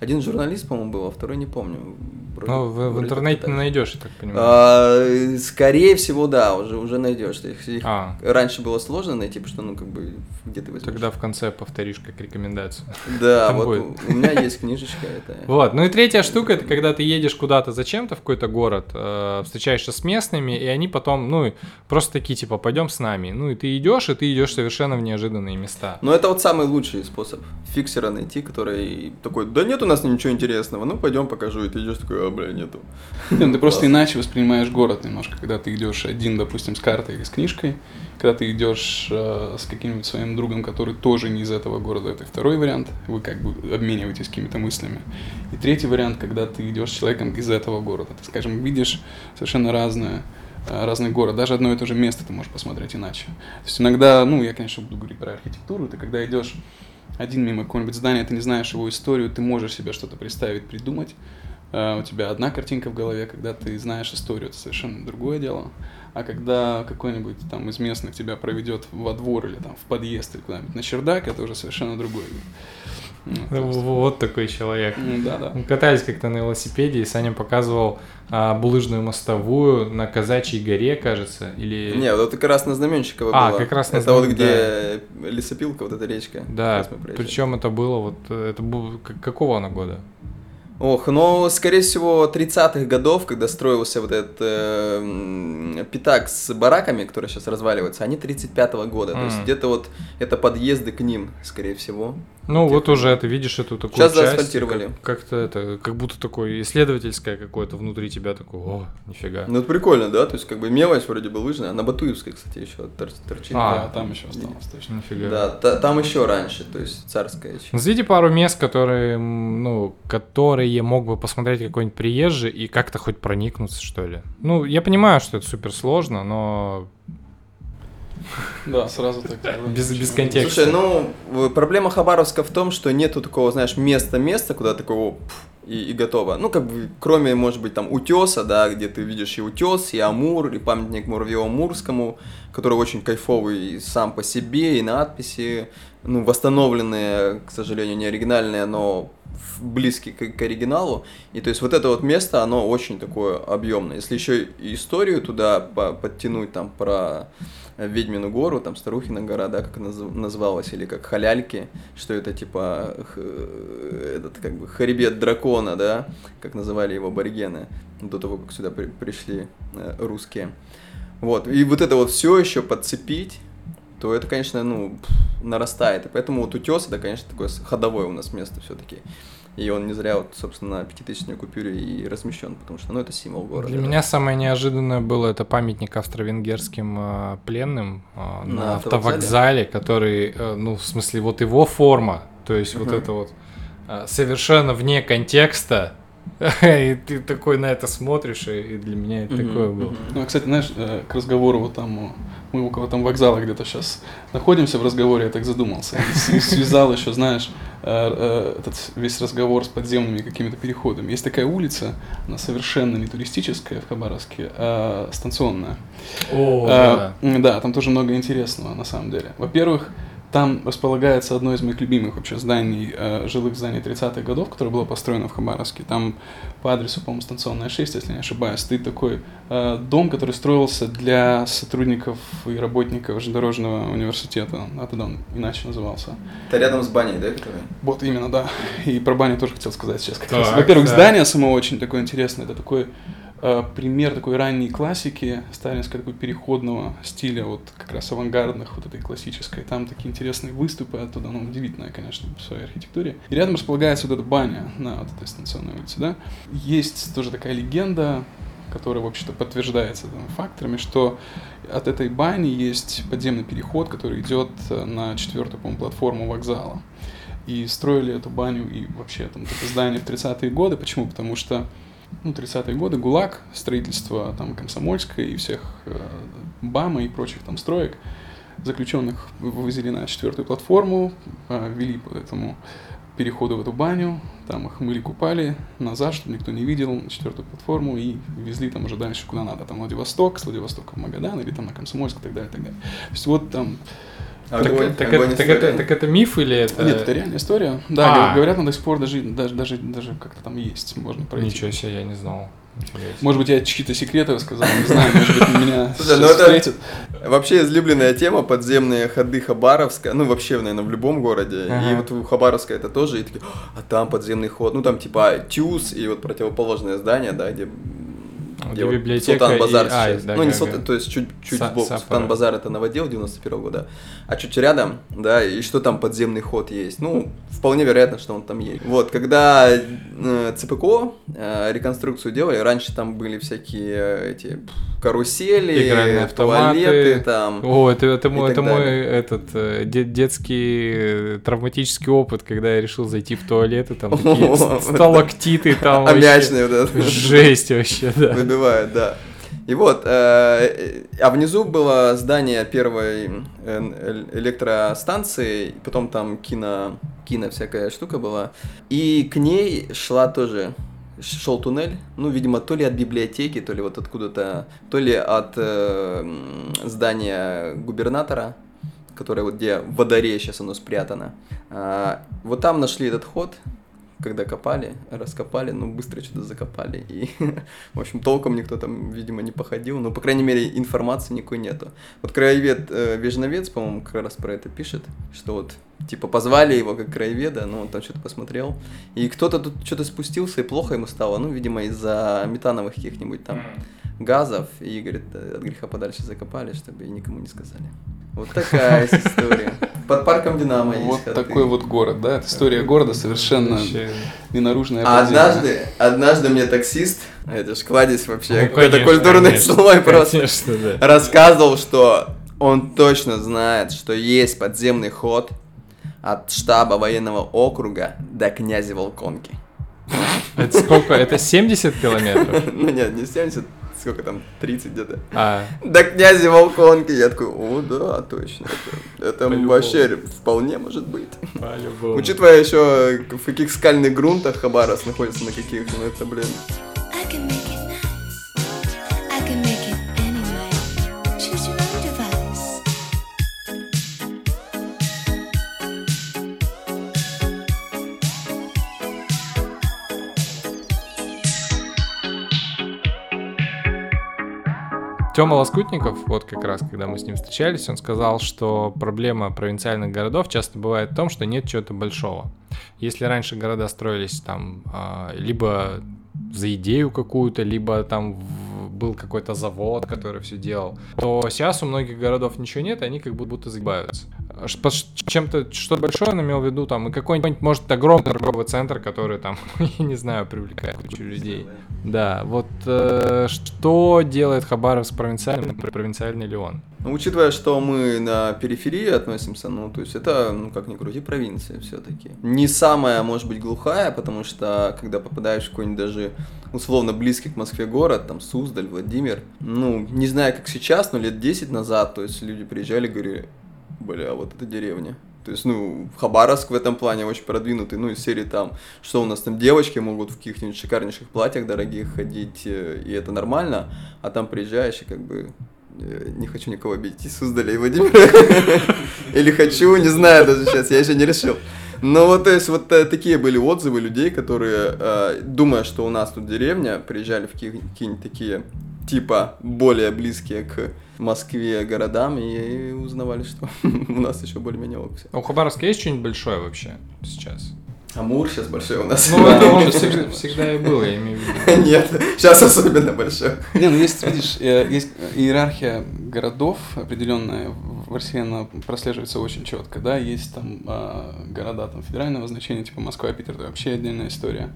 Один журналист, по-моему, был, а второй не помню. Вроде- Ну, в, в интернете так. найдешь, я так понимаю. А, скорее всего, да, уже, уже найдешь. Их, их А. Раньше было сложно найти, потому что, ну, как бы, где ты возьмешь. Тогда в конце повторишь как рекомендацию. Да, там вот будет. у, у меня есть книжечка, это... Вот, ну и третья штука, это когда ты едешь куда-то зачем-то в какой-то город, э, встречаешься с местными, и они потом, ну, просто такие, типа, пойдем с нами. Ну и ты идешь, и ты идешь совершенно в неожиданные места. Но это вот самый лучший способ фиксера найти, который такой, да нет у нас ничего интересного, ну пойдем покажу, и ты идешь такой, а, бля, нету. Ты просто иначе воспринимаешь город немножко, когда ты идешь один, допустим, с картой или с книжкой, когда ты идешь э, с каким-нибудь своим другом, который тоже не из этого города, это второй вариант, вы как бы обмениваетесь какими-то мыслями. И третий вариант, когда ты идешь с человеком из этого города, ты, скажем, видишь совершенно разное, э, разный город, даже одно и то же место ты можешь посмотреть иначе. То есть иногда, ну, я, конечно, буду говорить про архитектуру, ты когда идешь один мимо какого-нибудь здания, ты не знаешь его историю, ты можешь себе что-то представить, придумать, у тебя одна картинка в голове, когда ты знаешь историю, это совершенно другое дело. А когда какой-нибудь там из местных тебя проведет во двор или там в подъезд или куда-нибудь на чердак, это уже совершенно другое. Ну, то Ну, есть- Вот такой человек. Ну, да, да. Мы катались как-то на велосипеде, и Саня показывал а, булыжную мостовую на Казачьей горе, кажется, или... Не, вот это как раз на Знаменщиково А, было. как раз на Это вот где лесопилка, вот эта речка. Да, причем это было вот, э, это был, к- какого она года? Ох, ну, скорее всего, 30-х годов, когда строился вот этот э, пятак с бараками, который сейчас разваливается, они 35-го года. То есть где-то вот это подъезды к ним, скорее всего. Ну, Тех вот уже ты видишь эту такую Сейчас часть, заасфальтировали. как- Как-то это, как будто такое исследовательское какое-то внутри тебя такое, о, нифига. Ну, это прикольно, да? То есть, как бы мелочь вроде бы лыжная. На Батуевской, кстати, еще тор- торчит. А, Да, там еще осталось точно. Нифига. Да, та- там еще раньше, то есть царская еще. Назовите пару мест, которые, ну, которые мог бы посмотреть какой-нибудь приезжий и как-то хоть проникнуться, что ли. Ну, я понимаю, что это супер сложно, но Да, сразу так. [LAUGHS] Без- без контекста. Слушай, ну, в- проблема Хабаровска в том, что нету такого, знаешь, места-места, куда такого пф, и, и готово. Ну, как бы, кроме, может быть, там, утеса, да, где ты видишь и утес, и Амур, и памятник Муравьево-Мурскому, который очень кайфовый сам по себе, и надписи, ну, восстановленные, к сожалению, не оригинальные, но близкие к, к оригиналу. И то есть вот это вот место, оно очень такое объемное. Если еще историю туда по- подтянуть, там, про Ведьмину гору, там Старухина гора, да, как наз- называлась, или как Халяльки, что это типа этот как бы хребет дракона, да, как называли его аборигены до того, как сюда при- пришли э, русские. Вот, и вот это вот все еще подцепить, то это, конечно, ну, нарастает. И поэтому вот утес это, конечно, такое ходовое у нас место все-таки. И он не зря, вот, собственно, на пятитысячной купюре и размещен, потому что, ну, это символ города. для да. меня самое неожиданное было это памятник австро-венгерским э, пленным э, на, На автовокзале, который, э, ну, в смысле, вот его форма, то есть вот Мгм. это вот э, совершенно вне контекста, [LAUGHS] и ты такой на это смотришь, и для меня это такое было. Ну, а, кстати, знаешь, э, к разговору вот там, о, мы около там вокзала где-то сейчас находимся в разговоре, я так задумался. И связал еще, знаешь, э, этот весь разговор с подземными какими-то переходами. Есть такая улица, она совершенно не туристическая в Хабаровске, а станционная. О, А, м, да, там тоже много интересного на самом деле. Во-первых, там располагается одно из моих любимых вообще зданий, э, жилых зданий 30-х годов, которое было построено в Хабаровске. Там по адресу, по-моему, станционная 6, если не ошибаюсь, стоит такой э, дом, который строился для сотрудников и работников железнодорожного университета. А тогда он иначе назывался. Это рядом с баней, да, который? Вот именно, да. И про баню тоже хотел сказать сейчас. Как раз. Так, Во-первых, да. здание само очень такое интересное. Это такой пример такой ранней классики, сталинского такой переходного стиля, вот как раз авангардных, вот этой классической. Там такие интересные выступы оттуда, ну, удивительная, конечно, в своей архитектуре. И рядом располагается вот эта баня на вот этой станционной улице, да. Есть тоже такая легенда, которая, в общем-то, подтверждается там, факторами, что от этой бани есть подземный переход, который идет э, на четвертую, по-моему, платформу вокзала. И строили эту баню и вообще там это здание в 30-е годы. Почему? Потому что ну, 30-е годы, ГУЛАГ, строительство там Комсомольской и всех э, БАМа и прочих там строек, заключенных вывозили на четвертую платформу, э, вели по этому переходу в эту баню, там их мыли, купали, назад, чтобы никто не видел, четвертую платформу и везли там уже дальше куда надо, там Владивосток, с Владивостока в Магадан или там на Комсомольск и так далее, и так далее. То есть вот там Так, Огонь, так огонь это, так, это, так это миф или это... Нет, это реальная история. Да, А. говорят- она до сих пор даже, даже, даже, даже как-то там есть, можно пройти. Ничего себе, я не знал. Интересно. Может быть, я чьи-то секреты рассказал, не знаю, может быть, меня [LAUGHS] ну встретят. Вообще излюбленная тема подземные ходы Хабаровска, ну вообще, наверное, в любом городе. И вот у Хабаровска это тоже, и такие, а там подземный ход, ну там типа ТЮЗ и вот противоположное здание, да, где, Где вот библиотека Султан Базар и- а, сейчас. да, ну не. Султан, то есть чуть, чуть сбоку. Султан Базар это новодел 91 года, а чуть рядом, да, и что там подземный ход есть. Ну, вполне вероятно, что он там есть. Вот, когда э, ЦПКО э, реконструкцию делали, раньше там были всякие э, эти карусели, Игральные автоматы. туалеты там. О, это, это, мой, это мой этот э, де- детский э, травматический опыт, когда я решил зайти в туалет, и там [LAUGHS] такие сталактиты, там вот этот. Жесть вообще, да. Выбивает, да. И вот, э, а внизу было здание первой э, электростанции, потом там кино, кино всякая штука была. И к ней шла тоже шел туннель, ну, видимо, то ли от библиотеки, то ли вот откуда-то, то ли от э, здания губернатора, которое вот где в Водоре сейчас оно спрятано. А, вот там нашли этот ход, когда копали, раскопали, ну, быстро что-то закопали. И, [LAUGHS] в общем, толком никто там, видимо, не походил. Ну, по крайней мере, информации никакой нету. Вот краевед э, Вежновец, по-моему, как раз про это пишет, что вот, типа, позвали его как краеведа, но он там что-то посмотрел. И кто-то тут что-то спустился, и плохо ему стало, ну, видимо, из-за метановых каких-нибудь там газов. И, говорит, от греха подальше закопали, чтобы никому не сказали. Вот такая история. Под парком Динамо есть Вот такой вот город, да? Это история города совершенно Вообще, не наружная. А подземная. однажды, однажды мне таксисть, это ж кладезь вообще, ну, какой-то культурный конечно, слой просто, Конечно, да. рассказывал, что он точно знает, что есть подземный ход от штаба военного округа до князя Волконки. Это сколько? Это 70 километров? [LAUGHS] Ну нет, не 70, сколько там, 30 где-то. А, До князя Волконки. Я такой, о, да, точно. Это, это вообще вполне может быть. Учитывая еще, в каких скальных грунтах Хабаров находится, на каких, ну это, блин, Тёма Лоскутников, вот как раз, когда мы с ним встречались, он сказал, что проблема провинциальных городов часто бывает в том, что нет чего-то большого. Если раньше города строились там а, либо за идею какую-то, либо там был какой-то завод, который все делал, то сейчас у многих городов ничего нет, и они как будто загибаются. Чем-то, что большое он имел в виду, там, и какой-нибудь, может, огромный торговый центр, который там, [LAUGHS] я не знаю, привлекает кучу людей. Да, вот э, что делает Хабаровск провинциальным, пр- провинциальный ли он? Ну, учитывая, что мы на периферии относимся, ну, то есть это, ну, как ни крути, провинция все-таки. Не самая, может быть, глухая, потому что, когда попадаешь в какой-нибудь даже условно близкий к Москве город, там, Суздаль, Владимир, ну, не знаю, как сейчас, но лет 10 назад, то есть люди приезжали говорили, бля, вот это деревня. То есть, ну, Хабаровск в этом плане очень продвинутый, ну, из серии там, что у нас там девочки могут в каких-нибудь шикарнейших платьях дорогих ходить, э, и это нормально, а там приезжаешь и как бы не хочу никого обидеть из Суздаля и Владимира. [LAUGHS] Или хочу, не знаю даже сейчас, я еще не решил. Ну вот, то есть, вот э, такие были отзывы людей, которые, э, думая, что у нас тут деревня, приезжали в какие- какие-нибудь такие, типа, более близкие к Москве городам и узнавали, что [LAUGHS] у нас еще более-менее ок всё. А у Хабаровска есть что-нибудь большое вообще сейчас? Амур сейчас большой у нас. Ну, это он всегда, всегда и был, я имею в виду. [LAUGHS] Нет, сейчас особенно большой. Не, ну есть, видишь, э, есть иерархия городов определенная в России, она прослеживается очень четко, да, есть там а, города там федерального значения, типа Москва, Питер, это вообще отдельная история.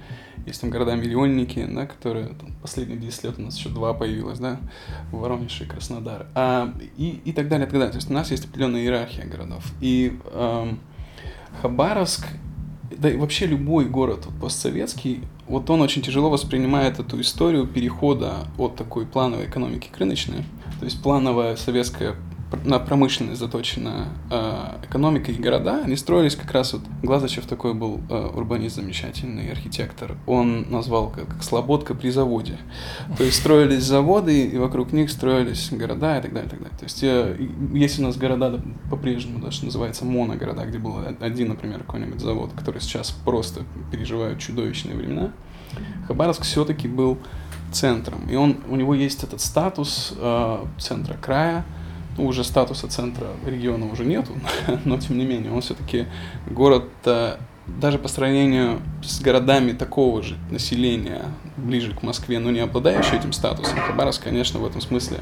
Есть там города-миллионники, да, которые там, последние 10 лет у нас еще два появилось, да, Воронеж и Краснодар, а, и, и так далее, и так далее. То есть у нас есть определенная иерархия городов. И ам, Хабаровск, да и вообще любой город вот, постсоветский, вот он очень тяжело воспринимает эту историю перехода от такой плановой экономики к рыночной. То есть плановая советская на промышленность заточенная э, экономика и города, они строились как раз вот... Глазачев такой был э, урбанист замечательный, архитектор. Он назвал как, как «слободка при заводе». То есть строились заводы, и вокруг них строились города и так далее, и так далее. То есть э, есть у нас города да, по-прежнему, да, что называется, моногорода, где был один, например, какой-нибудь завод, который сейчас просто переживают чудовищные времена. Хабаровск все-таки был центром, и он, у него есть этот статус э, центра края, уже статуса центра региона уже нету, [LAUGHS] но тем не менее, он все-таки город, э, даже по сравнению с городами такого же населения, ближе к Москве, но не обладающий этим статусом, Хабаровск, конечно, в этом смысле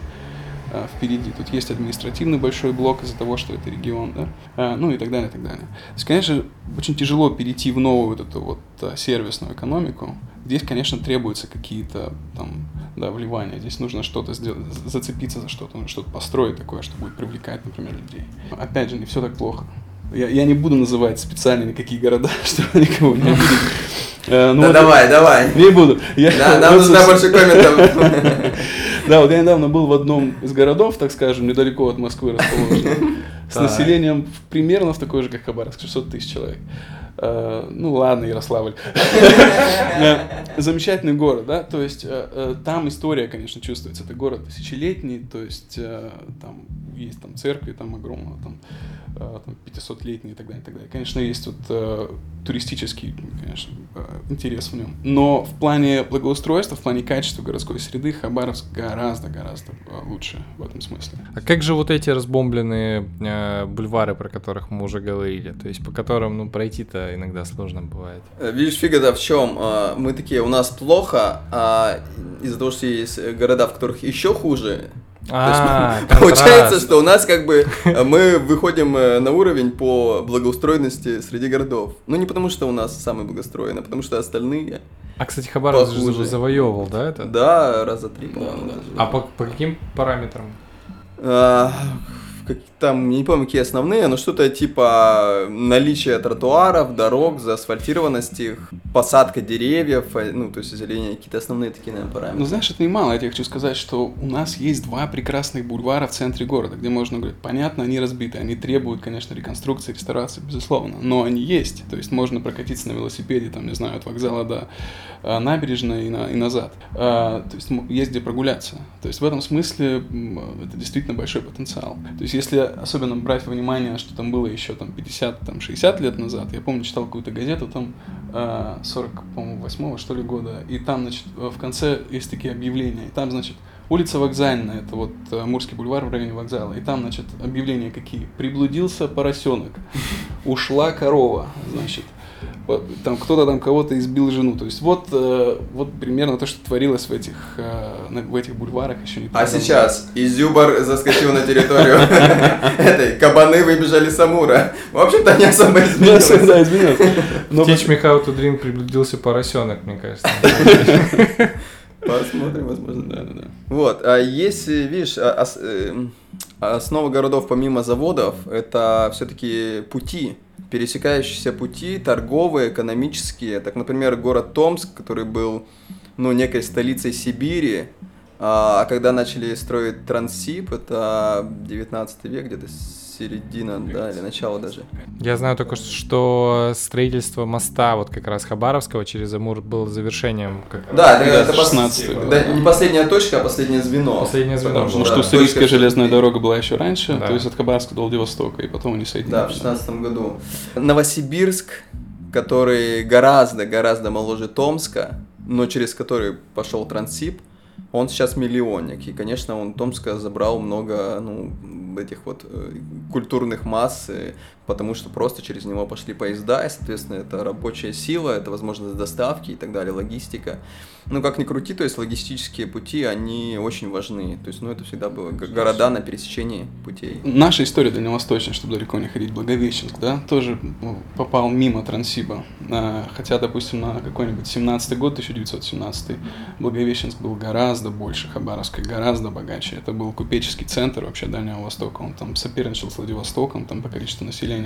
э, впереди. Тут есть административный большой блок из-за того, что это регион, да, Э, ну и так далее, и так далее. То есть, конечно, очень тяжело перейти в новую вот эту вот сервисную экономику. Здесь, конечно, требуются какие-то там, да, вливания. Здесь нужно что-то сделать, за- зацепиться за что-то, что-то построить такое, что будет привлекать, например, людей. Опять же, не все так плохо. Я, я не буду называть специально никакие города, [LAUGHS] чтобы никого не обидеть. Э, ну Да вот- давай, давай. Не буду. Я- Да, нам вот нужно больше комментов. [LAUGHS] да, вот я недавно был в одном из городов, так скажем, недалеко от Москвы расположенном, с населением примерно в такой же, как Хабаровск, 600 тысяч человек. Э, Ну ладно, Ярославль. [LAUGHS] Э, Замечательный город, да, то есть э, там история, конечно, чувствуется. Это город тысячелетний, то есть там есть там церкви, там огромного, там, там 500-летние и так далее, и так далее. Конечно, есть вот э, туристический, конечно, э, интерес в нем. Но в плане благоустройства, в плане качества городской среды Хабаровск гораздо-гораздо э, лучше в этом смысле. А как же вот эти разбомбленные э, бульвары, про которых мы уже говорили? То есть по которым, ну, пройти-то иногда сложно бывает. Э, Видишь, фига-то в чем? Мы такие, у нас плохо, а из-за того, что есть города, в которых еще хуже, А, есть, Получается, что у нас как бы э, мы выходим э, на уровень по благоустроенности среди городов. Ну не потому, что у нас самый благоустроенный, а потому что остальные. А, кстати, Хабаровск же похуже. завоевывал, да, это? Да, раза три, по-моему. А по, по каким параметрам? А, как- там, не помню, какие основные, но что-то типа наличие тротуаров, дорог, заасфальтированность их, посадка деревьев, э, ну, то есть озеленение, какие-то основные такие, наверное, Ну, параметры. знаешь, это немало. Я тебе хочу сказать, что у нас есть два прекрасных бульвара в центре города, где можно говорить, понятно, они разбиты, они требуют, конечно, реконструкции, реставрации, безусловно, но они есть. То есть можно прокатиться на велосипеде, там, не знаю, от вокзала до а, набережной и, на- и назад. А, то есть есть где прогуляться. То есть в этом смысле это действительно большой потенциал. То есть если особенно брать во внимание, что там было еще там 50, там 60 лет назад, я помню, читал какую-то газету там а, 40, по-моему, 8 что ли года, и там, значит, в конце есть такие объявления, и там, значит, улица Вокзальная, это вот э, Мурский бульвар в районе вокзала, и там, значит, объявления какие? Приблудился поросенок, ушла корова, значит, там кто-то там кого-то избил жену. То есть вот, э, вот примерно то, что творилось в этих, э, на- в этих бульварах еще не А сейчас Изюбар заскочил на территорию [LAUGHS] этой, кабаны выбежали с Амура. В общем-то, не особо [LAUGHS] изменилось. Да, изменилось. Но Teach me how to drink приблудился поросенок, мне кажется. Посмотрим, возможно, да. Да, да. Вот, а если, видишь, а- ос- эм, основа городов помимо заводов, это все-таки пути, пересекающиеся пути, торговые, экономические. Так, например, город Томск, который был, ну, некой столицей Сибири, А когда начали строить Транссиб, это 19 век, где-то середина, да, или начало даже. Я знаю только, что строительство моста вот как раз Хабаровского через Амур было завершением. Как... Да, это, это пос- 16 год. да, не последняя точка, а последнее звено. Последнее звено Потому. Потому да, что Уссурийская точка- железная дорога была еще раньше, Да. то есть от Хабаровска до Владивостока, и потом они соединились. Да, в 16 году. Новосибирск, который гораздо-гораздо моложе Томска, но через который пошел Транссиб, он сейчас миллионник. И, конечно, он Томска забрал много, ну, этих вот э, культурных масс, потому что просто через него пошли поезда, и, соответственно, это рабочая сила, это возможность доставки и так далее, логистика. Ну, как ни крути, то есть логистические пути, они очень важны. То есть, ну, это всегда было города на пересечении путей. Наша история дальневосточная, чтобы далеко не ходить, Благовещенск, да, тоже ну, попал мимо Транссиба. А, Хотя, допустим, на какой-нибудь 17 год, 1917, Благовещенск был гораздо больше Хабаровска, гораздо богаче. Это был купеческий центр вообще Дальнего Востока. Он там соперничал с Владивостоком, там по количеству населения.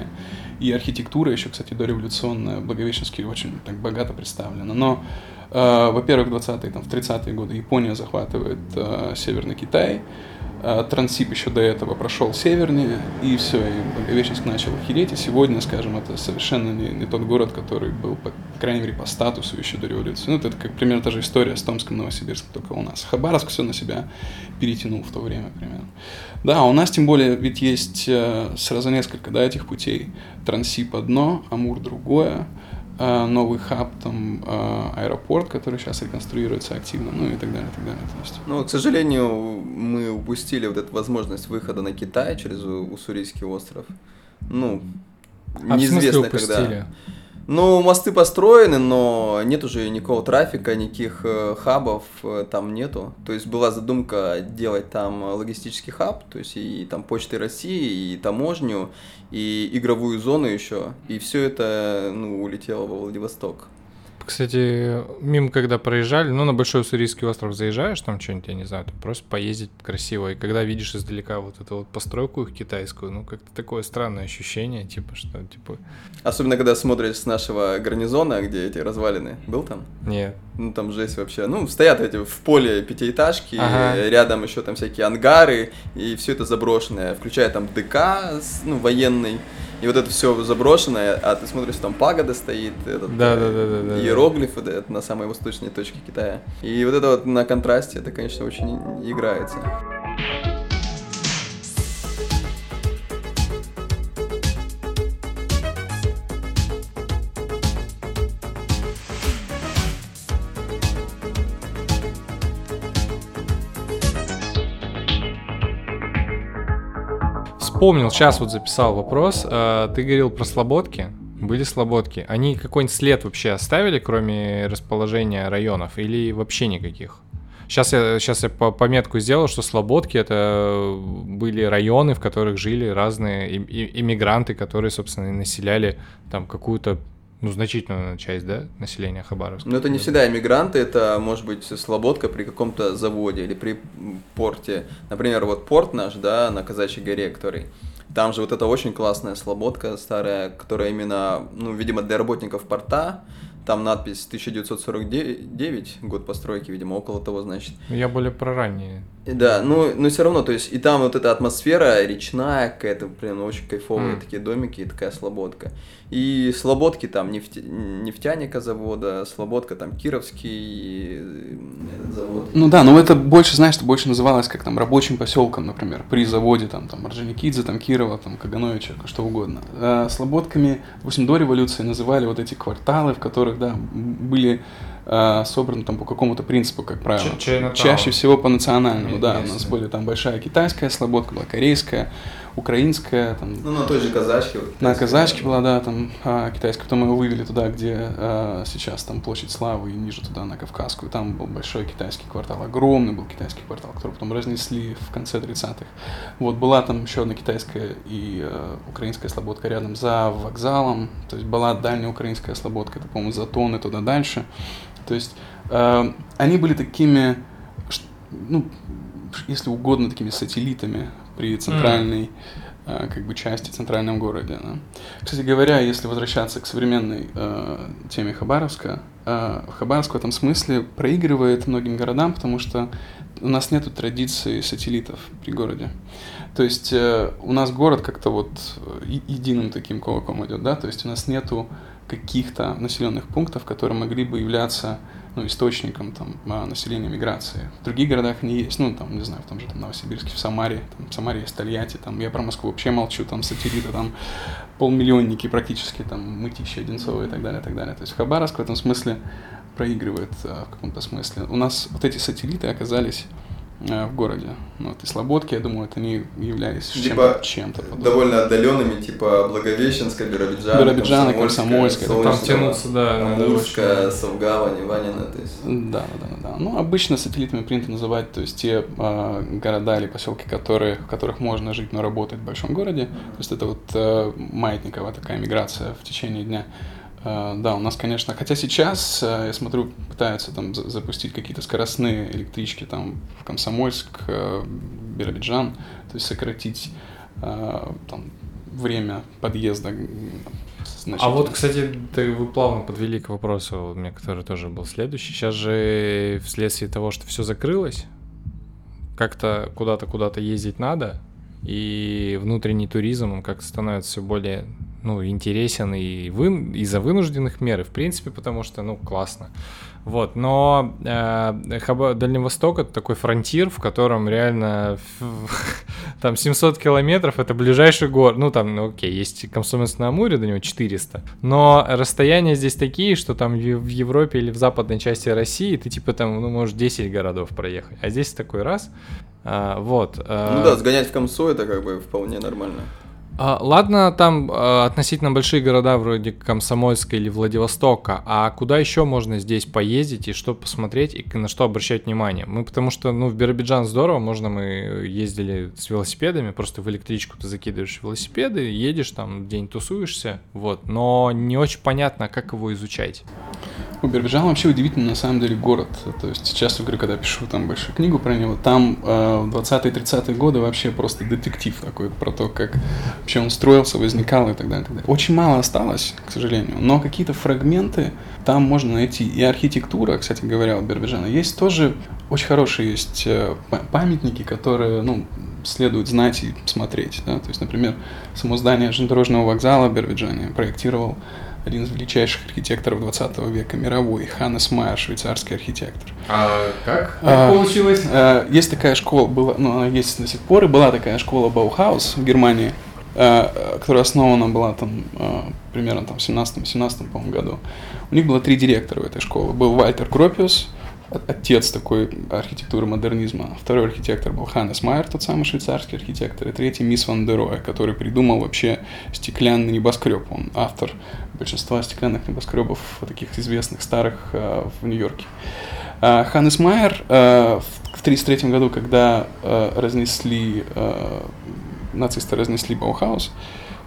И архитектура еще, кстати, дореволюционная, в Благовещенске очень так богато представлена. Но э, во-первых, в 20-е, там, в 30-е годы Япония захватывает э, Северный Китай, а, Транссиб еще до этого прошел севернее, и все, и Благовещенск начал охереть, и сегодня, скажем, это совершенно не, не тот город, который был, по крайней мере, по статусу еще до революции. Ну, это как примерно та же история с Томском, Новосибирском, только у нас. Хабаровск все на себя перетянул в то время примерно. Да, у нас тем более ведь есть э, сразу несколько, да, этих путей. Транссиб одно, Амур другое, э, новый хаб, там, э, аэропорт, который сейчас реконструируется активно, ну и так далее, и так далее. То есть, Ну, к сожалению, мы упустили вот эту возможность выхода на Китай через Уссурийский остров. Ну, А в смысле неизвестно упустили? когда. Ну, мосты построены, но нет уже никакого трафика, никаких э, хабов э, там нету. То есть была задумка делать там логистический хаб, то есть и там Почты России, и таможню, и игровую зону еще. И все это, ну, улетело во Владивосток. Кстати, мимо когда проезжали, ну, на Большой Уссурийский остров заезжаешь, там что-нибудь, я не знаю, там просто поездить красиво. И когда видишь издалека вот эту вот постройку их китайскую, ну, как-то такое странное ощущение, типа, что, типа, Особенно, когда смотришь с нашего гарнизона, где эти развалины. Был там? нет. Ну, там жесть вообще. Ну, стоят эти в поле пятиэтажки, Ага. рядом еще там всякие ангары, и все это заброшенное, включая там ДК, ну, военный. И вот это все заброшенное, а ты смотришь, там пагода стоит, этот, Да, э, да, да, да, да, иероглиф вот этот на самой восточной точке Китая. И вот это вот на контрасте, это, конечно, очень играется. Вспомнил, сейчас вот записал вопрос. Э, Ты говорил про слободки. Были слободки. Они какой-нибудь след вообще оставили, кроме расположения районов, или вообще никаких? Сейчас я, сейчас я по- пометку сделал, что слободки это были районы, в которых жили разные иммигранты, которые, собственно, и населяли там какую-то, ну, значительную часть, да, населения Хабаровска. Но это не всегда иммигранты, это может быть слободка при каком-то заводе или при порте. Например, вот порт наш, да, на Казачьей горе, который... Там же вот эта очень классная слободка старая, которая именно, ну, видимо, для работников порта. Там надпись 1949, год постройки, видимо, около того, значит. Я более про ранние. Да, ну, но все равно, то есть, и там вот эта атмосфера речная какая-то, блин, очень кайфовые М. такие домики и такая слободка. И слободки там нефтя... нефтяника завода, слободка там Кировский завод. Ну да, но это больше, знаешь, это больше называлось как там рабочим поселком, например, при заводе там, там Орджоникидзе, там Кирова, там Кагановича, что угодно. А слободками, допустим, до революции называли вот эти кварталы, в которых, да, были а, собраны там по какому-то принципу, как правило. Ч- Чайнатаун. Чаще всего по национальному, М- да. У нас были там большая китайская слободка, была корейская, украинская, там Ну, на той же казачке. Вот, на казачке была, да, там а, китайская, потом его вывели туда, где а, сейчас там площадь Славы, и ниже туда, на Кавказскую. Там был большой китайский квартал, огромный был китайский квартал, который потом разнесли в конце 30-х. Вот, была там еще одна китайская и а, украинская слободка рядом за вокзалом, то есть была дальняя украинская слободка, это, по-моему, за тонны туда дальше. То есть а, они были такими, ну, если угодно, такими сателлитами при центральной э, как бы части центральном городе. да. Кстати говоря, если возвращаться к современной э, теме Хабаровска, э, Хабаровск в этом смысле проигрывает многим городам, потому что у нас нету традиции сателлитов при городе. То есть э, у нас город как-то вот э, единым таким кулаком идет, да, то есть у нас нету каких-то населенных пунктов, которые могли бы являться ну, источником там, а, населения миграции. В других городах они есть, ну, там, не знаю, в том же там, Новосибирске, в Самаре, там, в Самаре есть Тольятти, там, я про Москву вообще молчу, там, сателлиты, там, полмиллионники практически, там, Мытищи, Одинцово и так далее, и так далее. То есть Хабаровск в этом смысле проигрывает а, в каком-то смысле. У нас вот эти сателлиты оказались в городе. Ну, вот и Слободки, я думаю, вот они являлись Либо чем-то, подобным. довольно отдаленными, типа Благовещенска, Биробиджана, Биробиджана, Комсомольска, там Там тянуться, да, надо Амурска, Совгавань, Иванина, то есть... Да, да, да, да. Ну, обычно сателлитами принято называть, то есть те а, города или поселки, которые, в которых можно жить, но работать в большом городе. То есть это вот э, маятниковая такая миграция в течение дня. Э, да, у нас, конечно, хотя сейчас, э, я смотрю, пытаются там за- запустить какие-то скоростные электрички там в Комсомольск, э, Биробиджан, то есть сократить э, там время подъезда. м, А вот, кстати, ты, вы плавно подвели к вопросу, у меня который тоже был следующий. Сейчас же вследствие того, что все закрылось, как-то куда-то куда-то ездить надо, и внутренний туризм, он как-то становится все более ну, интересен и вы, из-за вынужденных мер, и в принципе, потому что, ну, классно. Вот, но э, Хаба- Дальний Восток это такой фронтир, в котором реально [LAUGHS] там 700 километров это ближайший город. Ну, там, ну, окей, есть Комсомольск на Амуре, до него 400. Но расстояния здесь такие, что там в Европе или в западной части России ты типа там, ну, можешь 10 городов проехать. А здесь такой раз. А, вот. а, Ну да, сгонять в Комсу это как бы вполне нормально. А, ладно, там а, относительно большие города вроде Комсомольска или Владивостока, а куда еще можно здесь поездить и что посмотреть и на что обращать внимание? Мы потому что, ну, в Биробиджан здорово, можно мы ездили с велосипедами, просто в электричку ты закидываешь велосипеды, едешь там, день тусуешься, вот, но не очень понятно, как его изучать. У Биробиджан вообще удивительный на самом деле город. То есть сейчас, я говорю, когда пишу там большую книгу про него, там э, в 20-30-е годы вообще просто детектив такой про то, как вообще он строился, возникал и так далее. и так далее. Очень мало осталось, к сожалению, но какие-то фрагменты там можно найти. И архитектура, кстати говоря, у Биробиджана есть тоже очень хорошие есть э, па- памятники, которые, ну, следует знать и смотреть. Да? То есть, например, само здание железнодорожного вокзала в Биробиджане проектировал один из величайших архитекторов 20 века мировой, Ханнес Майер, швейцарский архитектор. А как? А, получилось? Э, Есть такая школа, была, ну, она есть до сих пор, и была такая школа Баухаус в Германии, которая основана была там э, примерно там в 17-17, по-моему, году. У них было три директора в этой школе. Был Вальтер Гропиус, отец такой архитектуры модернизма. Второй архитектор был Ханнес Майер, тот самый швейцарский архитектор. И третий Мис ван дер Роэ, который придумал вообще стеклянный небоскреб. Он автор большинства стеклянных небоскребов таких известных, старых э, в Нью-Йорке. А, Ханнес Майер э, в 1933 году, когда э, разнесли, э, нацисты разнесли Баухаус,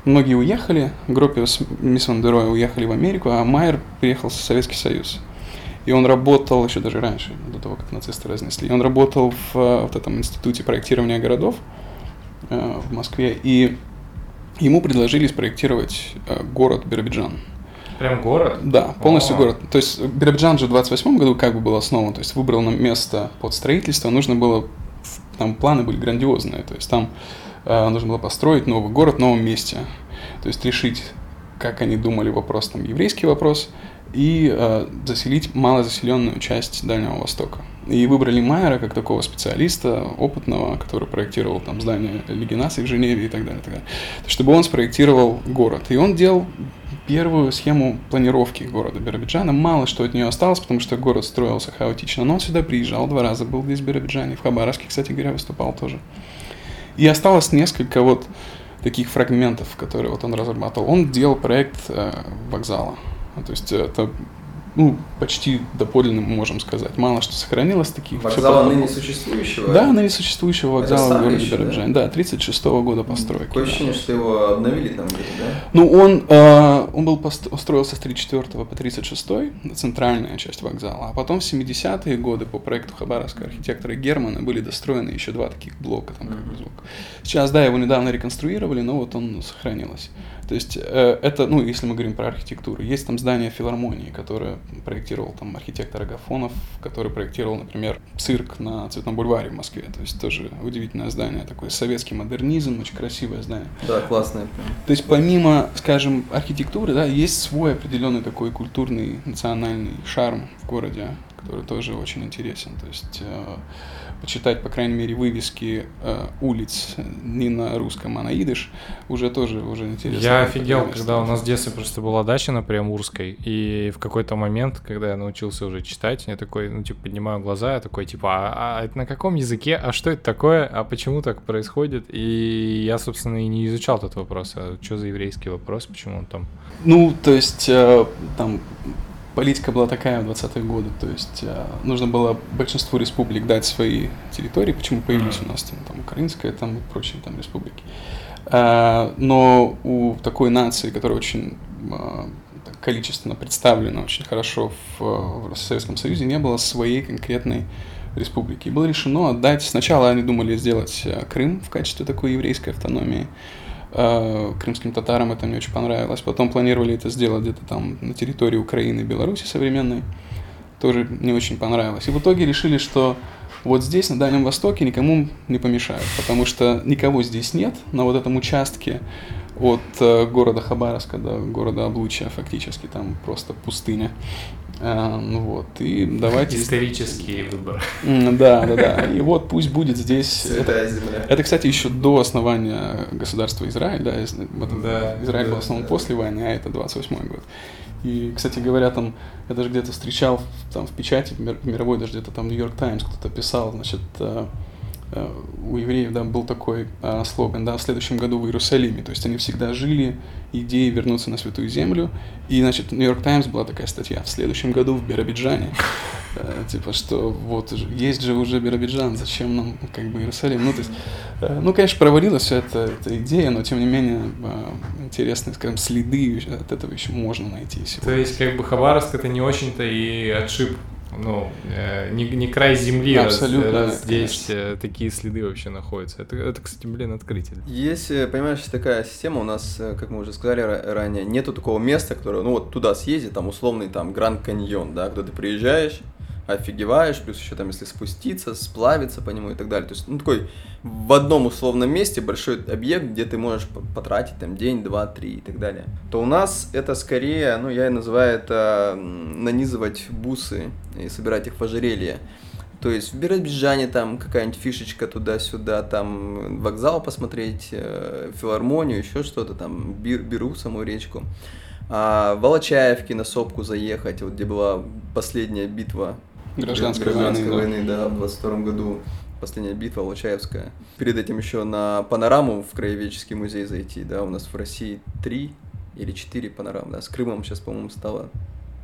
многие уехали, Гропиус, Мис ван дер Роэ уехали в Америку, а Майер приехал в Советский Союз. И он работал еще даже раньше, до того, как нацисты разнесли. Он работал в э, вот этом институте проектирования городов э, в Москве, и ему предложили спроектировать э, город Биробиджан. Прям город? Да, полностью А. город. То есть Биробиджан же в 28 году как бы был основан, то есть выбрал нам место под строительство, нужно было, там планы были грандиозные, то есть там нужно было построить новый город в новом месте, то есть решить, как они думали вопрос, там, еврейский вопрос, и э, заселить малозаселенную часть Дальнего Востока. И выбрали Майера как такого специалиста, опытного, который проектировал там здание Лиги наций в Женеве и так далее, так далее. чтобы он спроектировал город. И он делал первую схему планировки города Биробиджана. Мало что от нее осталось, потому что город строился хаотично. Но он сюда приезжал два раза, был здесь в Биробиджане, в Хабаровске, кстати говоря, выступал тоже. И осталось несколько вот таких фрагментов, которые вот он разрабатывал. Он делал проект э, вокзала. То есть это ну, почти доподлинно мы можем сказать. Мало что сохранилось таких. Вокзала ныне существующего? Да, ныне существующего вокзала в городе еще, да? Биробиджане. Да, 36 года постройки. Такое да. ощущение, что его обновили там где-то, да? Ну, он, э, он был пост- строился с 34 по 36, центральная часть вокзала. А потом в 70-е годы по проекту хабаровского архитектора Германа были достроены еще два таких блока. Там, как бы, звук. Сейчас, да, его недавно реконструировали, но вот он сохранилось. То есть э, это, ну, если мы говорим про архитектуру, есть там здание филармонии, которое проектировал там архитектор Агафонов, который проектировал, например, цирк на Цветном бульваре в Москве. То есть тоже удивительное здание, такой советский модернизм, очень красивое здание. Да, классная. прям. То есть помимо, скажем, архитектуры, да, есть свой определенный такой культурный, национальный шарм в городе, который тоже очень интересен. То есть э, почитать, по крайней мере, вывески э, улиц не на русском, а на идыш, уже тоже уже интересно. Я офигел, когда у нас в детстве просто была дача на Приамурской, и в какой-то момент, когда я научился уже читать, я такой, ну, типа, поднимаю глаза, я такой, типа, а, а это на каком языке, а что это такое, а почему так происходит? И я, собственно, и не изучал этот вопрос, а что за еврейский вопрос, почему он там... Ну, то есть э, там политика была такая в 20-е годы, то есть э, нужно было большинству республик дать свои территории, почему появились у нас там, там украинская там, и прочие там республики. Э, но у такой нации, которая очень э, количественно представлена очень хорошо в, в Советском Союзе, не было своей конкретной республики. И было решено отдать, сначала они думали сделать Крым в качестве такой еврейской автономии, крымским татарам это не очень понравилось. Потом планировали это сделать где-то там на территории Украины и Беларуси современной. Тоже не очень понравилось. И в итоге решили, что вот здесь, на Дальнем Востоке, никому не помешают, потому что никого здесь нет на вот этом участке от э, города Хабаровска до города Облучья, фактически там просто пустыня. Э, ну вот, и давайте... Исторический выбор. Да, да, да. И вот пусть будет здесь... это- земля. это, кстати, еще до основания государства Израиль, да, Да, Израиль был да, основан да. после войны, а это 28 год. И, кстати говоря, там, я даже где-то встречал там в печати, в мир- в мировой, даже где-то там Нью-Йорк Таймс кто-то писал, значит, э, у евреев, да, был такой э, слоган, да, в следующем году в Иерусалиме, то есть они всегда жили идеей вернуться на Святую Землю, и, значит, Нью-Йорк Таймс была такая статья, в следующем году в Биробиджане, Э, типа, что вот есть же уже Биробиджан, зачем нам как бы Иерусалим? Ну, то есть, э, ну, конечно, провалилась вся эта, эта идея, но тем не менее э, интересные, скажем, следы от этого еще можно найти То сегодня. есть, как бы Хабаровск это не очень-то и отшиб, ну, э, не, не край земли, Абсолютно, раз, конечно. здесь э, такие следы вообще находятся. Это, это, кстати, блин, открытие. Есть, э, понимаешь, такая система у нас, как мы уже сказали ра- ранее, нету такого места, которое, ну вот туда съездить, там условный там Гранд Каньон, да, куда ты приезжаешь, офигеваешь, плюс еще там, если спуститься, сплавиться по нему и так далее. То есть, ну, такой в одном условном месте большой объект, где ты можешь по- потратить там день, два, три и так далее. То у нас это скорее, ну, я и называю это нанизывать бусы и собирать их в ожерелье. То есть в Биробиджане там какая-нибудь фишечка туда-сюда, там вокзал посмотреть, э, филармонию, еще что-то там, Бир- беру саму речку. А в Волочаевке на сопку заехать, вот где была последняя битва Гражданской гражданской войны, войны, да, в 22 году. Последняя битва Волочаевская. Перед этим еще на панораму в Краеведческий музей зайти, да, у нас в России три или четыре панорамы, да, с Крымом сейчас, по-моему, стало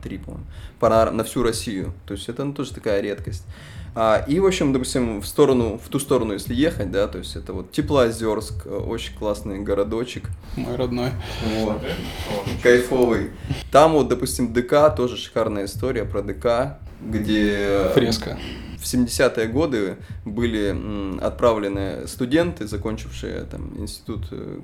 три, по-моему, панорам на всю Россию. То есть это ну, тоже такая редкость. А, и, в общем, допустим, в сторону, в ту сторону, если ехать, да, то есть это вот Теплоозерск, э, очень классный городочек, Мой родной. вот. Кайфовый. Там вот, допустим, ДК, тоже шикарная история про ДК, где Фреска. в 70-е годы были отправлены студенты, закончившие там институт э,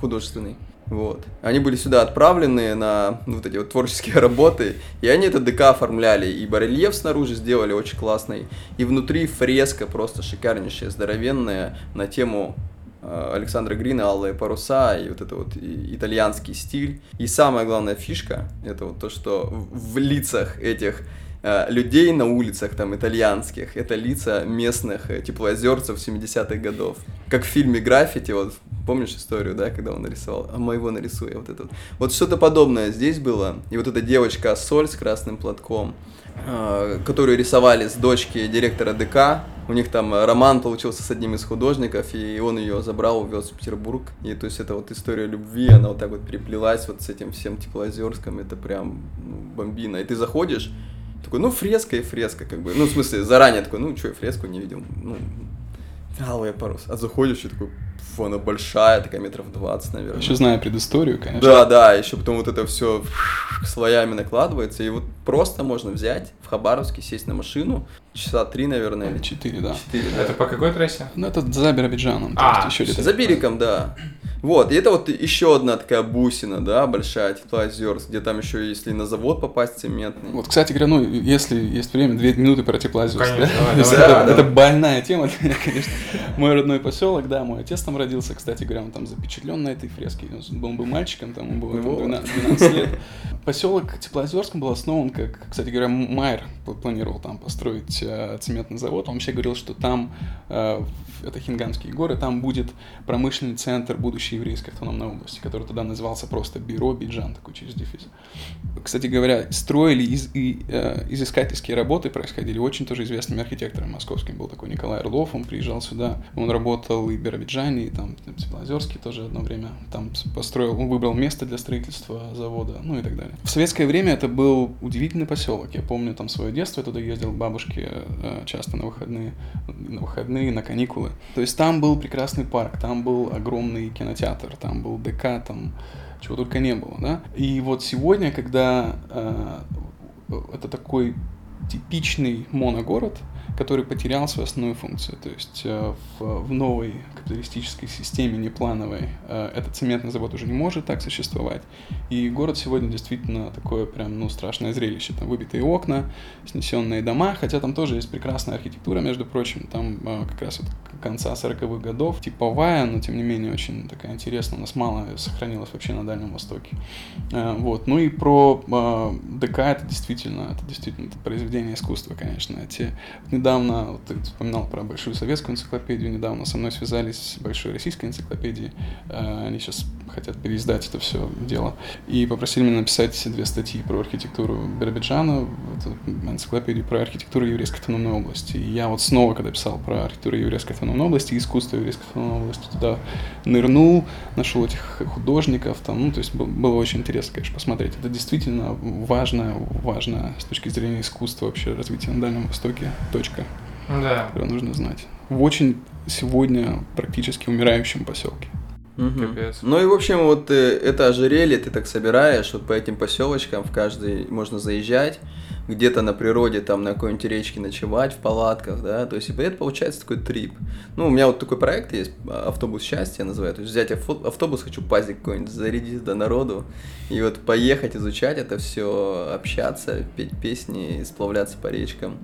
художественный. Вот. Они были сюда отправлены на вот эти вот творческие [LAUGHS] работы, и они это ДК оформляли, и барельеф снаружи сделали очень классный, и внутри фреска просто шикарнейшая, здоровенная на тему э, Александра Грина, Алые паруса и вот это вот итальянский стиль. И самая главная фишка, это вот то, что в лицах этих э, людей на улицах там итальянских, это лица местных э, теплоозерцев 70-х годов. Как в фильме «Граффити», вот помнишь историю, да, когда он нарисовал, а моего нарисую, вот это вот. Вот что-то подобное здесь было, и вот эта девочка Соль с красным платком, э, которую рисовали с дочки директора ДК. У них там роман получился с одним из художников, и он ее забрал, увез в Петербург. И то есть это вот история любви, она вот так вот переплелась вот с этим всем Теплоозерском, это прям ну, бомбина. И ты заходишь, такой, ну, фреска и фреска, как бы. Ну, в смысле, заранее такой, ну, что, я фреску не видел. Ну, алый парус. А заходишь и такой, фу, она большая, такая метров 20, наверное. Еще зная предысторию, конечно. Да, да, еще потом вот это все слоями накладывается, и вот просто можно взять в Хабаровске, сесть на машину, часа три, наверное, или Четыре, да. четыре, да. Это по какой трассе? Ну, это за Биробиджаном. то А, есть еще За берегом, да. Вот, и это вот еще одна такая бусина, да, большая, Теплоозерск, где там еще, если на завод попасть цементный. Вот, кстати говоря, ну, если есть время, две минуты про Теплоозерск. Конечно, да? давай, давай. это, Да, это да. больная тема для [LAUGHS] меня, конечно. Мой родной поселок, да, мой отец там родился, кстати говоря, он там запечатлен на этой фреске. Он был бы мальчиком, там ему было там, Вот. 12, 12 лет. Поселок Теплоозерском был основан, как, кстати говоря, Майер пл- планировал там построить э, цементный завод. Он вообще говорил, что там, э, это Хинганские горы, там будет промышленный центр будущей еврейской автономной области, который тогда назывался просто Бюро Биджан, такой через дефис. Кстати говоря, строили из, и, э, изыскательские работы, происходили очень тоже известным архитектором московским. Был такой Николай Орлов, он приезжал сюда, он работал и в Биробиджане, и там в Теплоозерске тоже одно время там построил, он выбрал место для строительства завода, ну и так далее. В советское время это был удивительный поселок. Я помню там свое детство, я туда ездил к бабушке э, часто на выходные, на выходные, на каникулы. То есть там был прекрасный парк, там был огромный кинотеатр, там был ДК, там чего только не было, да. И вот сегодня, когда э, это такой типичный моногород, который потерял свою основную функцию. То есть э, в, в новой капиталистической системе неплановой э, этот цементный завод уже не может так существовать. И город сегодня действительно такое прям, ну, страшное зрелище. Там выбитые окна, снесенные дома, хотя там тоже есть прекрасная архитектура, между прочим. Там э, как раз вот конца 40-х годов, типовая, но тем не менее очень такая интересная. У нас мало сохранилось вообще на Дальнем Востоке. Э, Вот. Ну и про ДК это действительно, это действительно произведение искусства, конечно. Эти, недавно, вот ты вспоминал про Большую советскую энциклопедию, недавно со мной связались с Большой российской энциклопедией. Э, Они сейчас хотят переиздать это все дело. И попросили меня написать две статьи про архитектуру Биробиджана, вот, энциклопедию про архитектуру еврейской автономной области. И я вот снова, когда писал про архитектуру еврейской автономной области, искусство еврейской автономной области, туда нырнул, нашел этих художников, там, ну, то есть был- было очень интересно, конечно, посмотреть. Это действительно важная, важная с точки зрения искусства вообще развития на Дальнем Востоке точка, Да. которую нужно знать. В очень сегодня практически умирающем поселке. Капец. Ну и в общем, вот э, это ожерелье ты так собираешь, вот по этим поселочкам в каждый можно заезжать, где-то на природе, там на какой-нибудь речке ночевать в палатках, да, то есть и это получается такой трип. Ну, у меня вот такой проект есть, а, автобус счастья называют, то есть взять авто- автобус, хочу пазик какой-нибудь зарядить до народу, и вот поехать изучать это все, общаться, петь песни, сплавляться по речкам.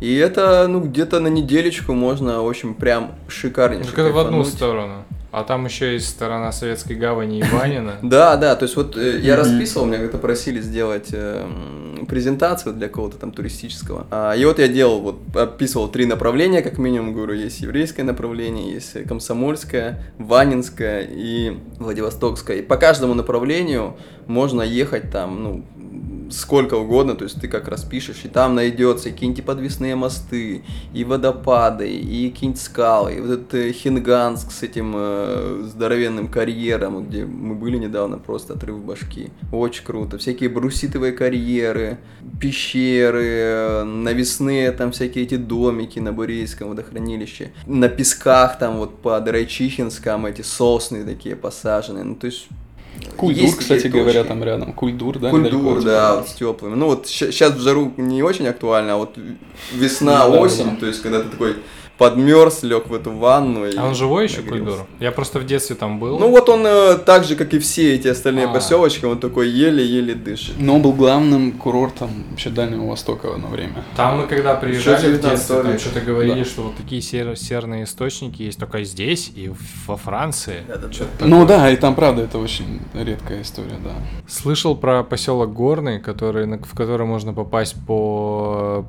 И это, ну, где-то на неделечку можно, в общем, прям шикарнейше Только в одну сторону. А там еще есть сторона Советской гавани и Ванина. [LAUGHS] Да, да, то есть вот э, я расписывал, меня как-то просили сделать э, м, презентацию для кого-то там туристического. А, и вот я делал, вот описывал три направления, как минимум, говорю, есть еврейское направление, есть комсомольское, ванинское и Владивостокское. И по каждому направлению можно ехать там, ну, сколько угодно, то есть ты как распишешь, и там найдется какие-нибудь подвесные мосты, и водопады, и какие-нибудь скалы, и вот этот э, Хинганск с этим э, здоровенным карьером, где мы были недавно, просто отрыв башки. Очень круто. Всякие бруситовые карьеры, пещеры, навесные там всякие эти домики на Бурейском водохранилище. На песках там вот под Райчихинском эти сосны такие посажены. Ну, то есть Кульдур, есть кстати такие говоря, точки. там рядом. Кульдур, да? Культур, да, вот с теплыми. Ну вот сейчас в жару не очень актуально, а вот весна, Ну осень, то есть когда ты такой подмерз, лег в эту ванну. и А он живой еще. Кульдур? Я просто в детстве там был. Ну вот он э, так же, как и все эти остальные А. поселочки, он такой еле-еле дышит. Но он был главным курортом вообще Дальнего Востока в одно время. Там мы когда приезжали в 19 детстве, там что-то говорили, Да. что вот такие сер- серные источники есть только здесь и во Франции. Да-да-да. Чё-то Ну да, и там, правда, это очень редкая история, да. Слышал про поселок Горный, который, в который можно попасть по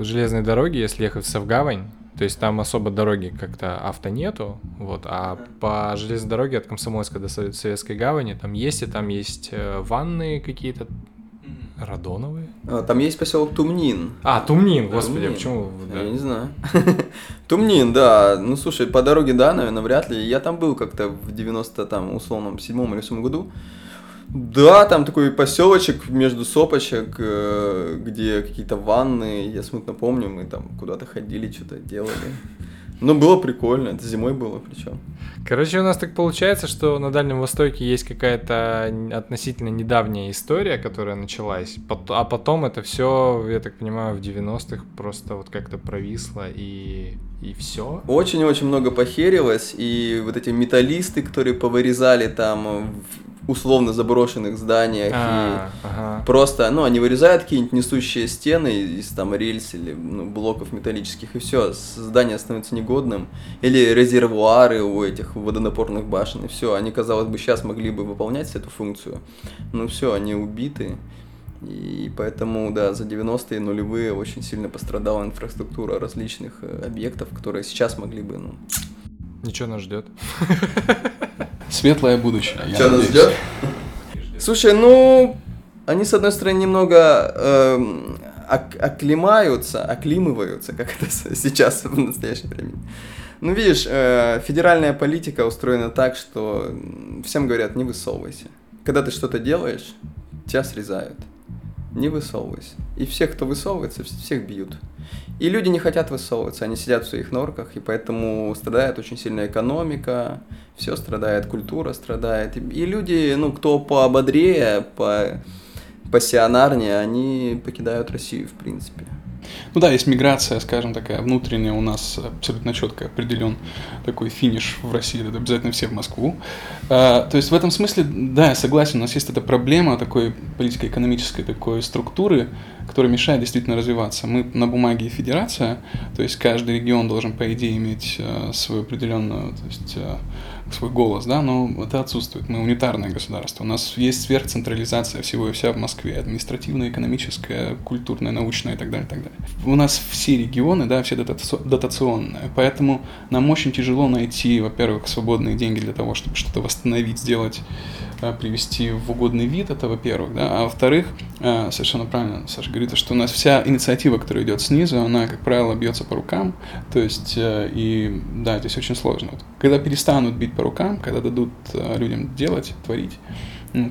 железной дороге, если ехать в Савгавань. То есть там особо дороги как-то авто нету, вот, а по железной дороге от Комсомольска до Совет- Советской Гавани там есть, и там есть э, ванны какие-то радоновые. А, Там есть поселок Тумнин. А, Тумнин, господи, Тумнин. почему? да. Я не знаю. [LAUGHS] Тумнин, да. Ну, слушай, по дороге, да, наверное, вряд ли. Я там был как-то в 90 там, условном, седьмом или восьмом году. Да, там такой поселочек между сопочек, э, где какие-то ванны, я смутно помню, мы там куда-то ходили, что-то делали. Ну, было прикольно, это зимой было причем. Короче, у нас так получается, что на Дальнем Востоке есть какая-то относительно недавняя история, которая началась, а потом это все, я так понимаю, в 90-х просто вот как-то провисло и, и все. Очень-очень много похерилось, и вот эти металлисты, которые повырезали там условно заброшенных зданиях, и А, ага. Просто, ну, они вырезают какие-нибудь несущие стены из там рельс или ну, блоков металлических, и все, здание становится негодным. Или резервуары у этих водонапорных башен, и все. Они, казалось бы, сейчас могли бы выполнять эту функцию, но все, они убиты. И поэтому, да, за 90-е нулевые очень сильно пострадала инфраструктура различных э, объектов, которые сейчас могли бы, ну... Ничего нас ждет. [LAUGHS] Светлое будущее. Что нас ждет? Слушай, ну, они, с одной стороны, немного эм, ак- оклемаются, оклимываются, как это сейчас в настоящее время. Ну, видишь, э, федеральная политика устроена так, что всем говорят, не высовывайся. Когда ты что-то делаешь, тебя срезают. Не высовывайся. И всех, кто высовывается, вс- всех бьют. И люди не хотят высовываться, они сидят в своих норках, и поэтому страдает очень сильно экономика, все страдает, культура страдает. И люди, ну, кто поободрее, по пассионарнее, они покидают Россию, в принципе. Ну да, есть миграция, скажем, такая внутренняя у нас абсолютно четко определен такой финиш в России, это обязательно все в Москву. А, то есть в этом смысле, да, я согласен, у нас есть эта проблема такой политико-экономической такой структуры, которая мешает действительно развиваться. Мы на бумаге федерация, то есть каждый регион должен, по идее, иметь э, свою определенную, то есть э, свой голос, да, но это отсутствует. Мы унитарное государство. У нас есть сверхцентрализация всего и вся в Москве, административная, экономическая, культурная, научная и так далее, и так далее. У нас все регионы, да, все дотаци- дотационные, поэтому нам очень тяжело найти, во-первых, свободные деньги для того, чтобы что-то восстановить, сделать, э, привести в угодный вид, это во-первых, да, а во-вторых, э, совершенно правильно Саша говорит, что у нас вся инициатива, которая идет снизу, она, как правило, бьется по рукам, то есть, э, и да, здесь очень сложно. Когда перестанут бить по рукам, когда дадут э, людям делать, творить,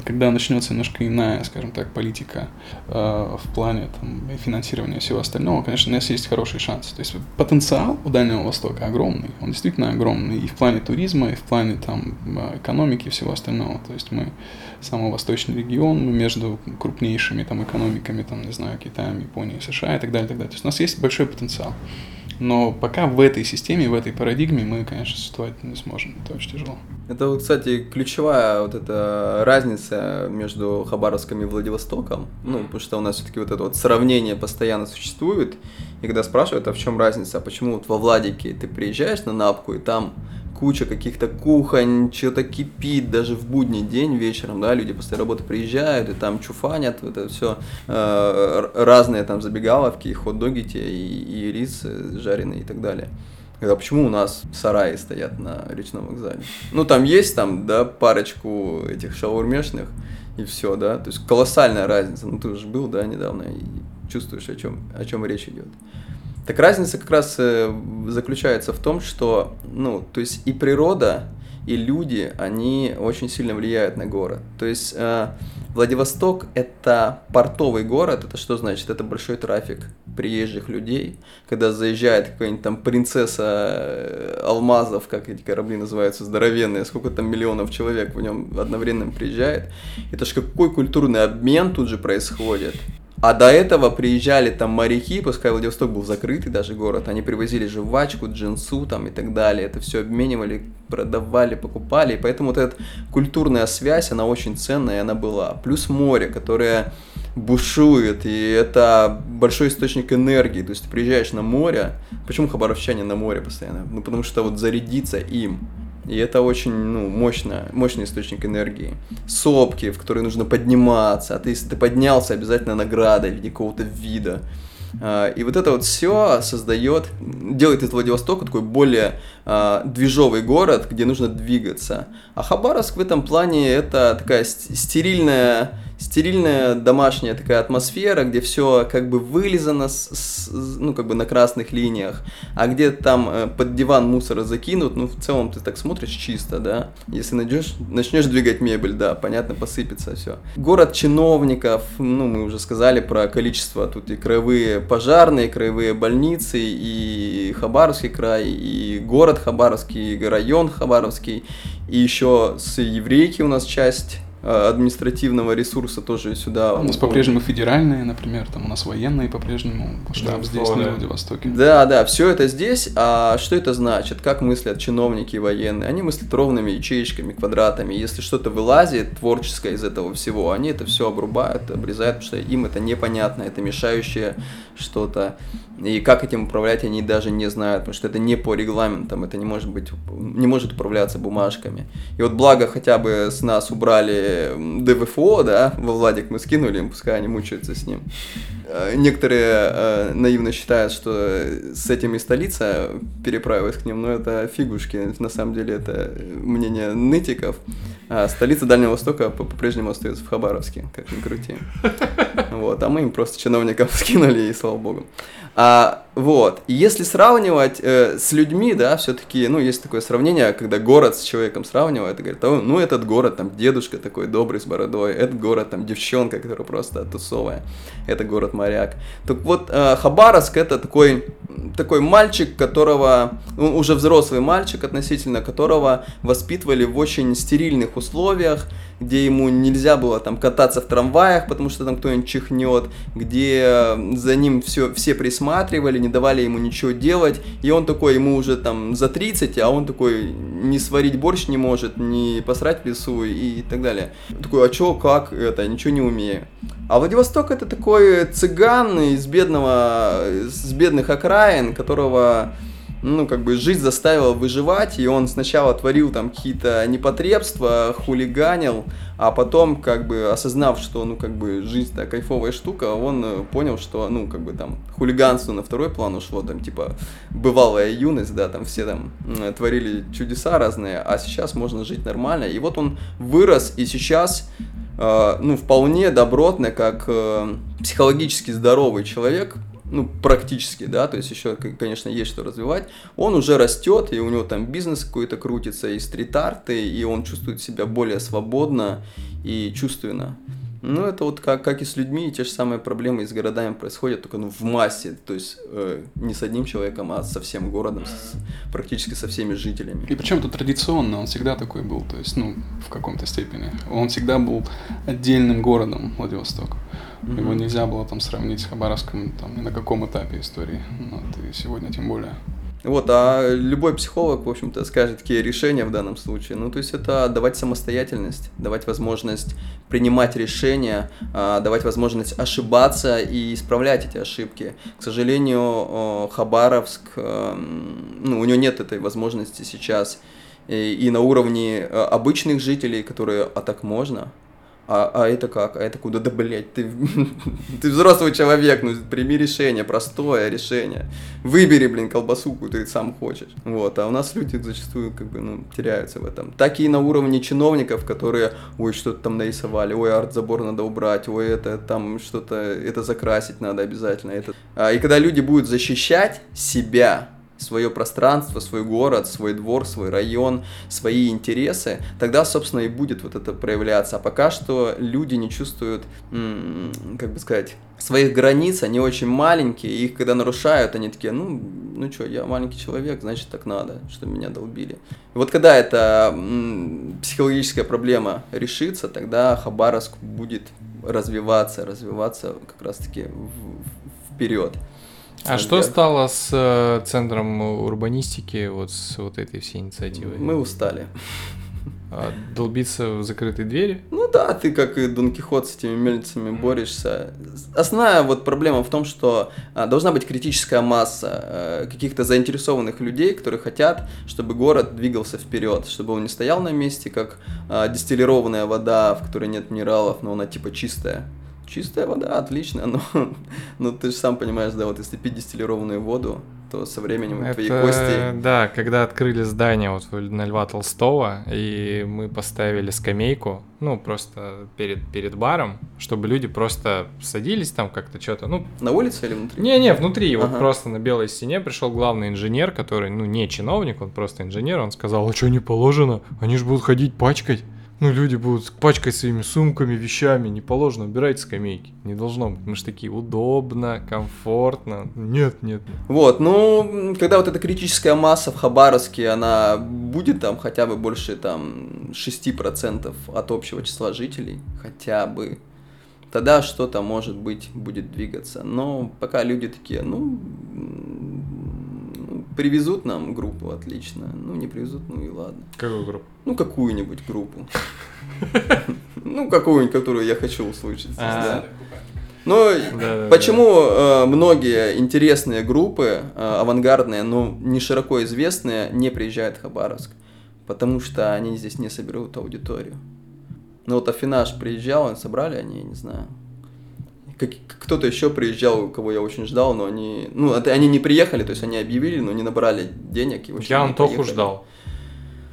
когда начнется немножко иная, скажем так, политика э, в плане там, финансирования и всего остального, конечно, у нас есть хороший шанс. То есть потенциал у Дальнего Востока огромный, он действительно огромный и в плане туризма, и в плане там экономики и всего остального. То есть мы самый восточный регион, мы между крупнейшими там экономиками, там, не знаю, Китаем, Японией, США и так далее, и так далее. То есть у нас есть большой потенциал. Но пока в этой системе, в этой парадигме мы, конечно, существовать не сможем. Это очень тяжело. Это, кстати, ключевая вот эта разница между Хабаровском и Владивостоком. Ну, потому что у нас все-таки вот это вот сравнение постоянно существует. И когда спрашивают, а в чем разница, а почему вот во Владике ты приезжаешь на Напку, и там куча каких-то кухонь, что-то кипит даже в будний день вечером, да, люди после работы приезжают и там чуфанят, это все разные там забегаловки, хот-доги те, и, и рис э, жареный и так далее. Когда почему у нас сараи стоят на речном вокзале? Ну, там есть там, да, парочку этих шаурмешных, и все, да. То есть колоссальная разница. Ну, ты уже был, да, недавно, и чувствуешь, о чем, о чем речь идет. Так разница как раз э, заключается в том, что, ну, то есть и природа, и люди, они очень сильно влияют на город. То есть э, Владивосток это портовый город, это что значит? Это большой трафик приезжих людей, когда заезжает какая-нибудь там принцесса э, алмазов, как эти корабли называются, здоровенные, сколько там миллионов человек в нем одновременно приезжает. Это ж какой культурный обмен тут же происходит. А до этого приезжали там моряки, пускай Владивосток был закрытый даже город, они привозили жвачку, джинсу там и так далее, это все обменивали, продавали, покупали, и поэтому вот эта культурная связь, она очень ценная, и она была. Плюс море, которое бушует, и это большой источник энергии, то есть ты приезжаешь на море, почему хабаровчане на море постоянно? Ну потому что вот зарядиться им, и это очень ну, мощно, мощный источник энергии. Сопки, в которые нужно подниматься. А ты, если ты поднялся, обязательно награда в виде какого-то вида. А, И вот это вот все создает, делает из Владивостока такой более а, движовый город, где нужно двигаться. А Хабаровск в этом плане это такая ст- стерильная, стерильная домашняя такая атмосфера, где все как бы вылизано, с- с- ну, как бы на красных линиях, а где там э, под диван мусора закинут, ну, в целом ты так смотришь чисто, да. Если найдешь, начнешь двигать мебель, да, понятно, посыпется все. Город чиновников, ну, мы уже сказали про количество, тут и краевые пожарные, краевые больницы, и Хабаровский край, и город Хабаровский, и район Хабаровский, и еще с еврейки у нас часть административного ресурса тоже сюда. У нас по-прежнему федеральные, например, там у нас военные по-прежнему, штаб Да, здесь, на Владивостоке. Да, да, все это здесь. А что это значит? Как мыслят чиновники военные? Они мыслят ровными ячеечками, квадратами. Если что-то вылазит творческое из этого всего, они это все обрубают, обрезают, потому что им это непонятно, это мешающее что-то. И как этим управлять, они даже не знают, потому что это не по регламентам, это не может быть, не может управляться бумажками. И вот благо хотя бы с нас убрали ДВФО, да, во Владик мы скинули им, пускай они мучаются с ним. Э, Некоторые э, наивно считают, что с этим и столица переправилась к ним, но это фигушки. На самом деле это мнение нытиков. А столица Дальнего Востока по- по-прежнему остается в Хабаровске, как ни крути. Вот, а мы им просто чиновникам [LAUGHS] скинули, и слава богу. А, вот, и если сравнивать э, с людьми, да, все-таки, ну, есть такое сравнение, когда город с человеком сравнивают, и говорят, «О, ну, этот город, там, дедушка такой добрый с бородой, этот город, там, девчонка, которая просто тусовая, это город моряк. Так вот, э, Хабаровск это такой, такой мальчик, которого, ну, уже взрослый мальчик относительно которого воспитывали в очень стерильных условиях, где ему нельзя было там кататься в трамваях, потому что там кто-нибудь чихнет, где за ним все, все присматривали, не давали ему ничего делать, и он такой, ему уже там за 30, а он такой не сварить борщ не может, не посрать в лесу и так далее. Такой, а чё, как это, ничего не умею. А Владивосток это такой цыган из бедного, с бедных окраин, которого ну, как бы жизнь заставила выживать, и он сначала творил там какие-то непотребства, хулиганил, а потом, как бы, осознав, что, ну, как бы, жизнь-то кайфовая штука, он э, понял, что, ну, как бы, там, хулиганство на второй план ушло, там, типа, бывалая юность, да, там, все там м, творили чудеса разные, а сейчас можно жить нормально, и вот он вырос, и сейчас э, ну, вполне добротно, как э, психологически здоровый человек, ну, практически, да, то есть еще, конечно, есть что развивать, он уже растет, и у него там бизнес какой-то крутится, и стрит-арты, и он чувствует себя более свободно и чувственно. Ну, это вот как, как и с людьми, те же самые проблемы и с городами происходят, только ну, в массе, то есть э, не с одним человеком, а со всем городом, с- практически со всеми жителями. И причем это традиционно, он всегда такой был, то есть, ну, в каком-то степени. Он всегда был отдельным городом Владивосток. Его Мгм. нельзя было там сравнить с Хабаровском там, ни на каком этапе истории. Вот, и сегодня тем более. Вот, а любой психолог, в общем-то, скажет, какие решения в данном случае. Ну, то есть это давать самостоятельность, давать возможность принимать решения, а, давать возможность ошибаться и исправлять эти ошибки. К сожалению, Хабаровск, эм, ну, у него нет этой возможности сейчас. И, и на уровне э, обычных жителей, которые, а так можно? А, а это как? А это куда? Да, блядь, ты, [LAUGHS] ты взрослый человек, ну прими решение, простое решение. Выбери, блин, колбасу, какую ты сам хочешь. Вот, а у нас люди зачастую как бы, ну, теряются в этом. Так и на уровне чиновников, которые, ой, что-то там нарисовали, ой, арт-забор надо убрать, ой, это там что-то, это закрасить надо обязательно. Это... А, и когда люди будут защищать себя, свое пространство, свой город, свой двор, свой район, свои интересы, тогда, собственно, и будет вот это проявляться. А пока что люди не чувствуют, как бы сказать, своих границ, они очень маленькие, и их когда нарушают, они такие, ну, ну что, я маленький человек, значит так надо, чтобы меня долбили. И вот когда эта психологическая проблема решится, тогда Хабаровск будет развиваться, развиваться как раз-таки вперед. А что стало с э, центром урбанистики, вот с вот этой всей инициативой? Мы устали. А, Долбиться в закрытые двери? Ну да, ты как и Дон Кихот с этими мельницами борешься. Основная вот проблема в том, что а, должна быть критическая масса э, каких-то заинтересованных людей, которые хотят, чтобы город двигался вперед, чтобы он не стоял на месте, как а, дистиллированная вода, в которой нет минералов, но она типа чистая. Чистая вода, отлично, но, но ты же сам понимаешь, да, вот если пить дистиллированную воду, то со временем Это, твои кости... Да, когда открыли здание вот на Льва Толстого, и мы поставили скамейку, ну, просто перед, перед баром, чтобы люди просто садились там как-то что-то, ну, На улице или внутри? не-не, внутри, вот Ага. просто на белой стене пришел главный инженер, который, ну, не чиновник, он просто инженер, он сказал, а что не положено? Они же будут ходить пачкать. Ну, люди будут пачкать своими сумками, вещами, не положено, убирайте скамейки. Не должно быть. Мы же такие, удобно, комфортно. Нет, нет, нет. Вот, ну, когда вот эта критическая масса в Хабаровске, она будет там хотя бы больше там 6% от общего числа жителей, хотя бы, тогда что-то, может быть, будет двигаться. Но пока люди такие, ну, привезут нам группу, отлично. Ну, не привезут, ну и ладно. Какую группу? Ну, какую-нибудь группу. Ну, какую-нибудь, которую я хочу услышать. здесь, А, да. Но почему э, многие интересные группы, э, авангардные, но не широко известные, не приезжают в Хабаровск? Потому что они здесь не соберут аудиторию. Ну вот Афинаж приезжал, собрали они, я не знаю. Как- Кто-то еще приезжал, кого я очень ждал, но они... Ну, это они не приехали, то есть они объявили, но не набрали денег. И, Я Антоху поехали. ждал.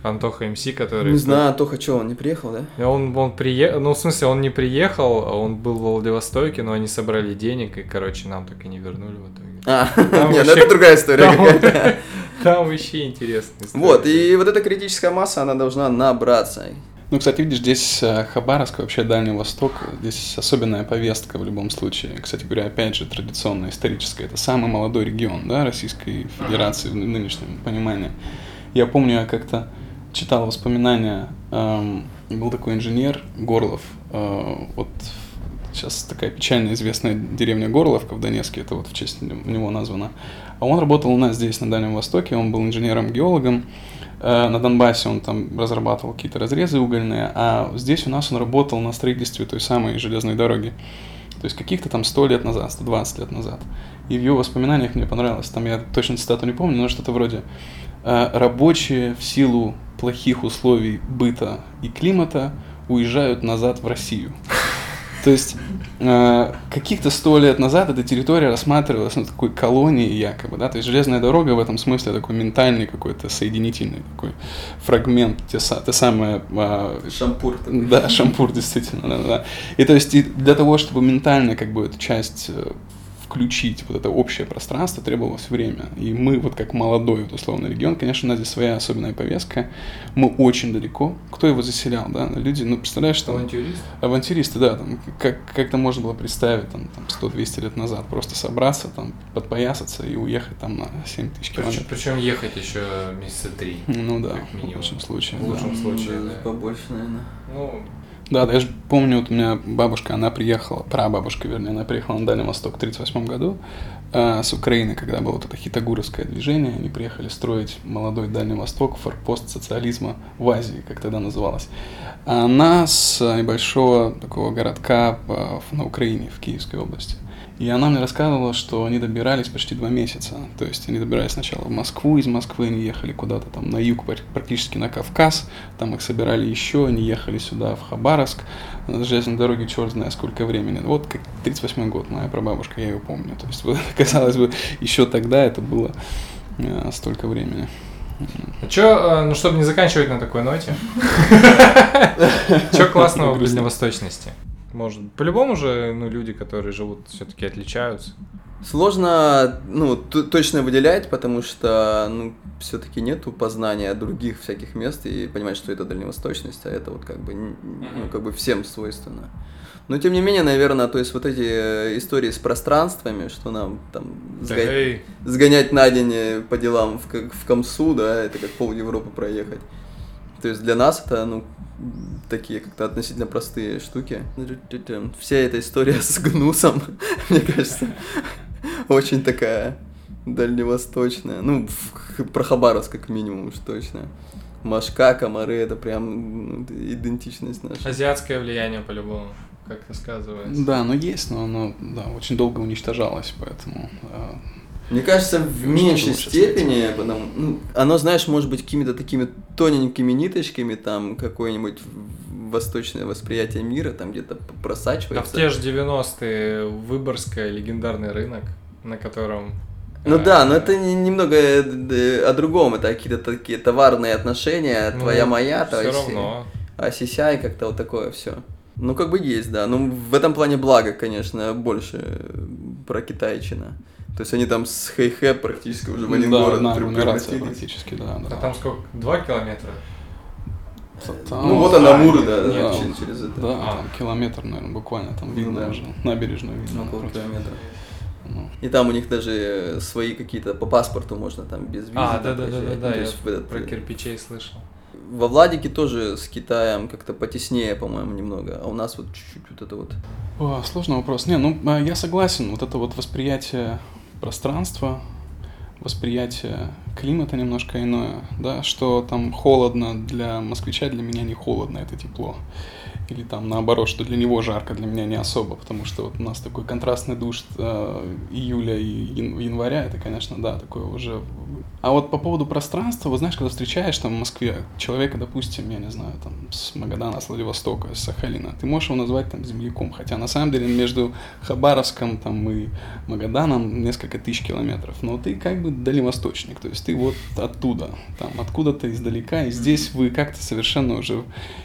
Антоха МС, который... Не знаю, Антоха, что, он не приехал, да? Он, он приехал, ну, в смысле, он не приехал, а он был в Владивостоке, но они собрали денег, и, короче, нам так и не вернули в итоге. А, [LAUGHS] Там нет, ну вообще- это другая история Там, какая-то. там вообще интересно. Вот, и вот эта критическая масса, она должна набраться. Ну, кстати, видишь, здесь э, Хабаровск, вообще Дальний Восток, здесь особенная повестка в любом случае. Кстати говоря, опять же, традиционная, историческая. Это самый молодой регион, да, Российской Федерации в нынешнем понимании. Я помню, я как-то читал воспоминания, эм, был такой инженер Горлов, э, вот сейчас такая печально известная деревня Горловка в Донецке, это вот в честь него названо. А он работал у нас здесь, на Дальнем Востоке, он был инженером-геологом, на Донбассе он там разрабатывал какие-то разрезы угольные, а здесь у нас он работал на строительстве той самой железной дороги. То есть каких-то там 100 лет назад, 120 лет назад. И в его воспоминаниях мне понравилось, там я точно цитату не помню, но что-то вроде «Э, «Рабочие в силу плохих условий быта и климата уезжают назад в Россию». То есть э, каких-то сто лет назад эта территория рассматривалась ну, такой колонией якобы, да, то есть железная дорога в этом смысле такой ментальный какой-то соединительный такой фрагмент, те, те самые а, Шампур такой. да, шампур, действительно, да, да. И то есть и для того, чтобы ментально как бы эту часть э, включить, вот это общее пространство, требовалось время. И мы, вот как молодой, вот, условно, регион, конечно, у нас здесь своя особенная повестка. Мы очень далеко. Кто его заселял, да? Люди, ну, представляешь, там... Авантюрист? Авантюристы, да, там, как, как-то можно было представить, там, там 100-200 лет назад, просто собраться, там, подпоясаться и уехать там на 7 тысяч километров. Причем ехать еще месяца три. Ну да, как в лучшем случае. В да. лучшем случае, Да, да. Побольше, наверное. Ну, Да, да, я же помню, вот у меня бабушка, она приехала, прабабушка, вернее, она приехала на Дальний Восток в 1938 году э, с Украины, когда было вот это хитогуровское движение, они приехали строить молодой Дальний Восток, форпост социализма в Азии, как тогда называлось. А она с небольшого такого городка э, на Украине, в Киевской области. И она мне рассказывала, что они добирались почти два месяца. То есть они добирались сначала в Москву, из Москвы они ехали куда-то там на юг, пр- практически на Кавказ. Там их собирали еще, они ехали сюда, в Хабаровск. На железной дороге черт знает сколько времени. Вот как 38 год, моя прабабушка, я ее помню. То есть, вот, [LAUGHS] казалось бы, еще тогда это было э, столько времени. Че, ну чтобы не заканчивать на такой ноте. [LAUGHS] Че классного в Грустно. Может, по-любому же, ну, люди, которые живут, все-таки отличаются. Сложно, ну, точно выделять, потому что, ну, все-таки нету познания других всяких мест и понимать, что это дальневосточность, а это вот как бы, ну, как бы всем свойственно. Но тем не менее, наверное, то есть вот эти э, истории с пространствами, что нам там Да, сгонять, сгонять на день э, по делам в, в Камсу, да, это как пол Европы проехать. То есть для нас это, ну, такие как-то относительно простые штуки. Вся эта история с гнусом, [LAUGHS] мне кажется, очень такая дальневосточная. Ну, про Хабаровск как минимум уж точно. Машка, комары, это прям ну, идентичность наша. азиатское влияние по-любому, как-то сказывается. Да, оно есть, но оно да, очень долго уничтожалось, поэтому э, Мне кажется, в меньшей лучше степени, потому, ну, оно, знаешь, может быть какими-то такими тоненькими ниточками, там, какое-нибудь восточное восприятие мира, там где-то п- А в просачивается. те же 90-е Выборгская легендарный рынок, на котором Ну Э, да, но это не- немного э, д- о другом, это какие-то такие товарные отношения, ну, твоя моя, Все твоя равно. а сисяй как-то вот такое все. Ну как бы есть, да. Ну в этом плане благо, конечно, больше э, про китайчина. То есть они там с хэй-хэ практически уже в один да, город на превратились. практически, да, да. А там сколько? Два километра? Там- Ну вот она А, Мур, да, да, да, да, через, через это. Да, А. там километр, наверное, буквально, там Ну видно да. уже, набережную видно. Около напротив. километра. Ну. И там у них даже э, свои какие-то по паспорту можно там без визы. А, да, да, да, да, да. Ну, то Я этот, про э, кирпичей слышал. Во Владике тоже с Китаем как-то потеснее, по-моему, немного, а у нас вот чуть-чуть вот это вот. О, сложный вопрос. Не, ну а, я согласен, вот это вот восприятие пространства, восприятие климата немножко иное, да, что там холодно для москвича, для меня не холодно, это тепло. Или там наоборот, что для него жарко, для меня не особо, потому что вот у нас такой контрастный душ э, июля и ян- января, это, конечно, да, такое уже... А вот по поводу пространства, вот знаешь, когда встречаешь там в Москве человека, допустим, я не знаю, там с Магадана, с Владивостока, с Сахалина, ты можешь его назвать там земляком, хотя на самом деле между Хабаровском там и Магаданом несколько тысяч километров, но ты как бы дальневосточник, то есть ты вот оттуда, там откуда-то издалека, и здесь вы как-то совершенно уже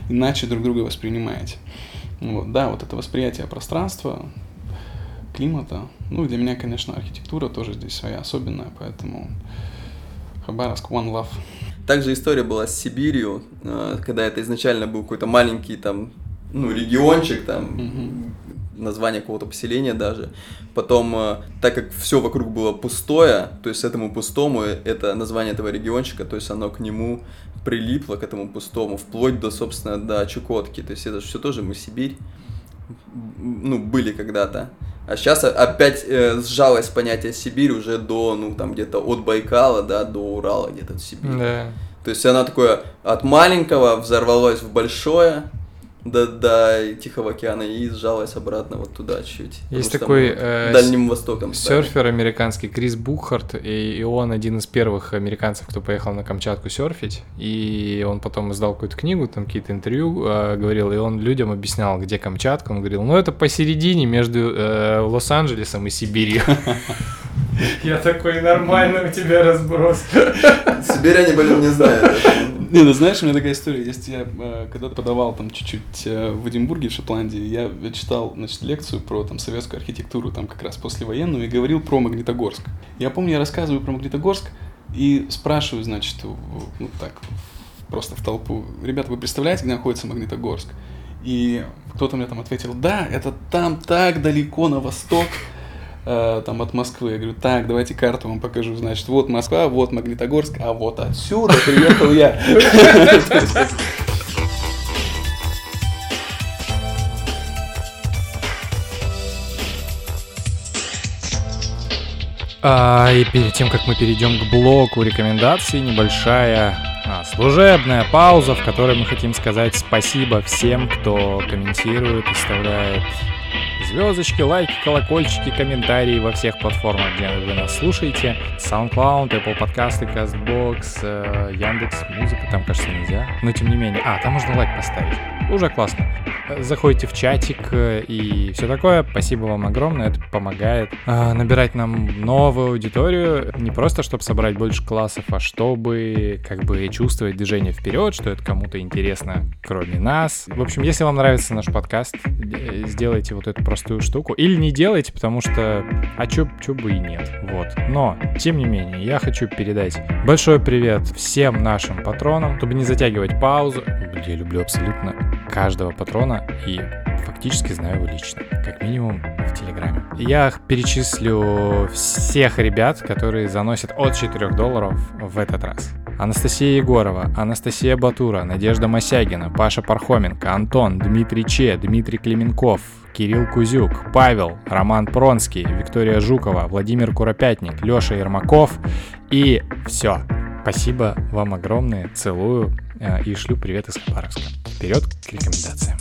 иначе друг друга воспринимаете. Вот, да, вот это восприятие пространства, климата, ну для меня, конечно, архитектура тоже здесь своя особенная, поэтому Хабаровск One Love. Также история была с Сибирью, э, когда это изначально был какой-то маленький там, ну, региончик, там, Мгм. Название какого-то поселения даже. Потом, э, так как все вокруг было пустое, то есть этому пустому, это название этого региончика, то есть оно к нему прилипло, к этому пустому, вплоть до, собственно, до Чукотки. То есть это все тоже мы Сибирь, ну, были когда-то. А сейчас опять э, сжалось понятие Сибирь уже до, ну, там, где-то от Байкала, да, до Урала где-то в Сибирь. Да. То есть она такое от маленького взорвалось в большое до, до Тихого океана и сжалась обратно вот туда чуть. Есть такой, э, Дальним Востоком. стали. Серфер американский Крис Бухарт, и, и он один из первых американцев, кто поехал на Камчатку серфить, и он потом издал какую-то книгу, там какие-то интервью э, говорил, и он людям объяснял, где Камчатка, он говорил, ну это посередине между э, Лос-Анджелесом и Сибирью. [LAUGHS] [LAUGHS] Я такой, нормально у тебя разброс. Сибиряне, блин, не знают. Не, ну знаешь, у меня такая история есть. Я э, когда-то подавал там чуть-чуть э, в Эдинбурге, в Шотландии, я читал, значит, лекцию про там советскую архитектуру, там как раз послевоенную, и говорил про Магнитогорск. Я помню, я рассказываю про Магнитогорск и спрашиваю, значит, ну так, просто в толпу, ребята, вы представляете, где находится Магнитогорск? И кто-то мне там ответил, да, это там так далеко на восток, э, там от Москвы. Я говорю, так, давайте карту вам покажу. Значит, вот Москва, вот Магнитогорск, а вот отсюда приехал я. А, и перед тем, как мы перейдем к блоку рекомендаций, небольшая а, служебная пауза, в которой мы хотим сказать спасибо всем, кто комментирует, оставляет звездочки, лайки, колокольчики, комментарии во всех платформах, где вы нас слушаете. SoundCloud, Apple подкасты, CastBox, э, Яндекс, музыка, там, кажется, нельзя. Но тем не менее. А, там можно лайк поставить. Уже классно. Заходите в чатик э, и все такое. Спасибо вам огромное, это помогает э, набирать нам новую аудиторию. Не просто, чтобы собрать больше классов, а чтобы как бы чувствовать движение вперед, что это кому-то интересно, кроме нас. В общем, если вам нравится наш подкаст, сделайте вот эту простую штуку. Или не делайте, потому что... А чё, чё бы и нет. Вот. Но, тем не менее, я хочу передать большой привет всем нашим патронам, чтобы не затягивать паузу. Я люблю абсолютно каждого патрона и фактически знаю его лично. Как минимум в Телеграме. Я перечислю всех ребят, которые заносят от 4 долларов в этот раз. Анастасия Егорова, Анастасия Батура, Надежда Мосягина, Паша Пархоменко, Антон, Дмитрий Че, Дмитрий Клименков, Кирилл Кузюк, Павел, Роман Пронский, Виктория Жукова, Владимир Куропятник, Леша Ермаков и все. Спасибо вам огромное, целую э, и шлю привет из Хабаровска. Вперед к рекомендациям.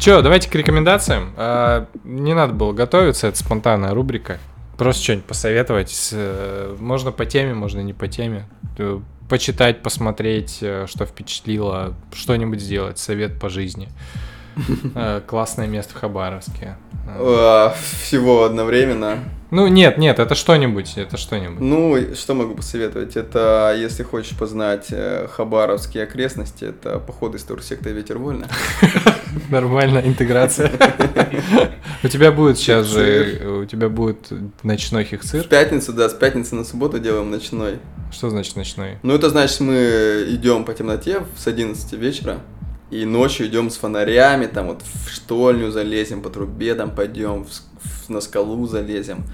Че, давайте к рекомендациям. А, не надо было готовиться, это спонтанная рубрика. Просто что-нибудь посоветовать. э, Можно по теме, можно не по теме. Э, Почитать, посмотреть, э, что впечатлило, что-нибудь сделать, совет по жизни. [LAUGHS] Э, Классное место в Хабаровске. А, Всего одновременно. Ну, нет, нет, это что-нибудь, это что-нибудь. Ну, что могу посоветовать? Это, если хочешь познать э, хабаровские окрестности, это походы из турсекта «Ветер вольно». [LAUGHS] Нормальная интеграция. [LAUGHS] У тебя будет сейчас же, у тебя будет ночной В хихцир. пятницу, да, с пятницы на субботу делаем ночной. Что значит ночной? Ну, это значит, мы идем по темноте с 11 вечера, и ночью идем с фонарями, там вот в штольню залезем, по трубе там пойдем, в в- на скалу залезем.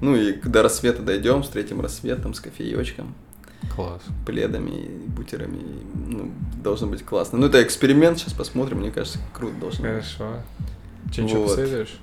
Ну и до рассвета дойдем, встретим рассвет там с кофеечком, Класс. пледами, и бутерами. Ну, должно быть классно. Ну, это эксперимент, сейчас посмотрим, мне кажется, круто должно быть. Хорошо. Че, ничего Вот. посоветуешь?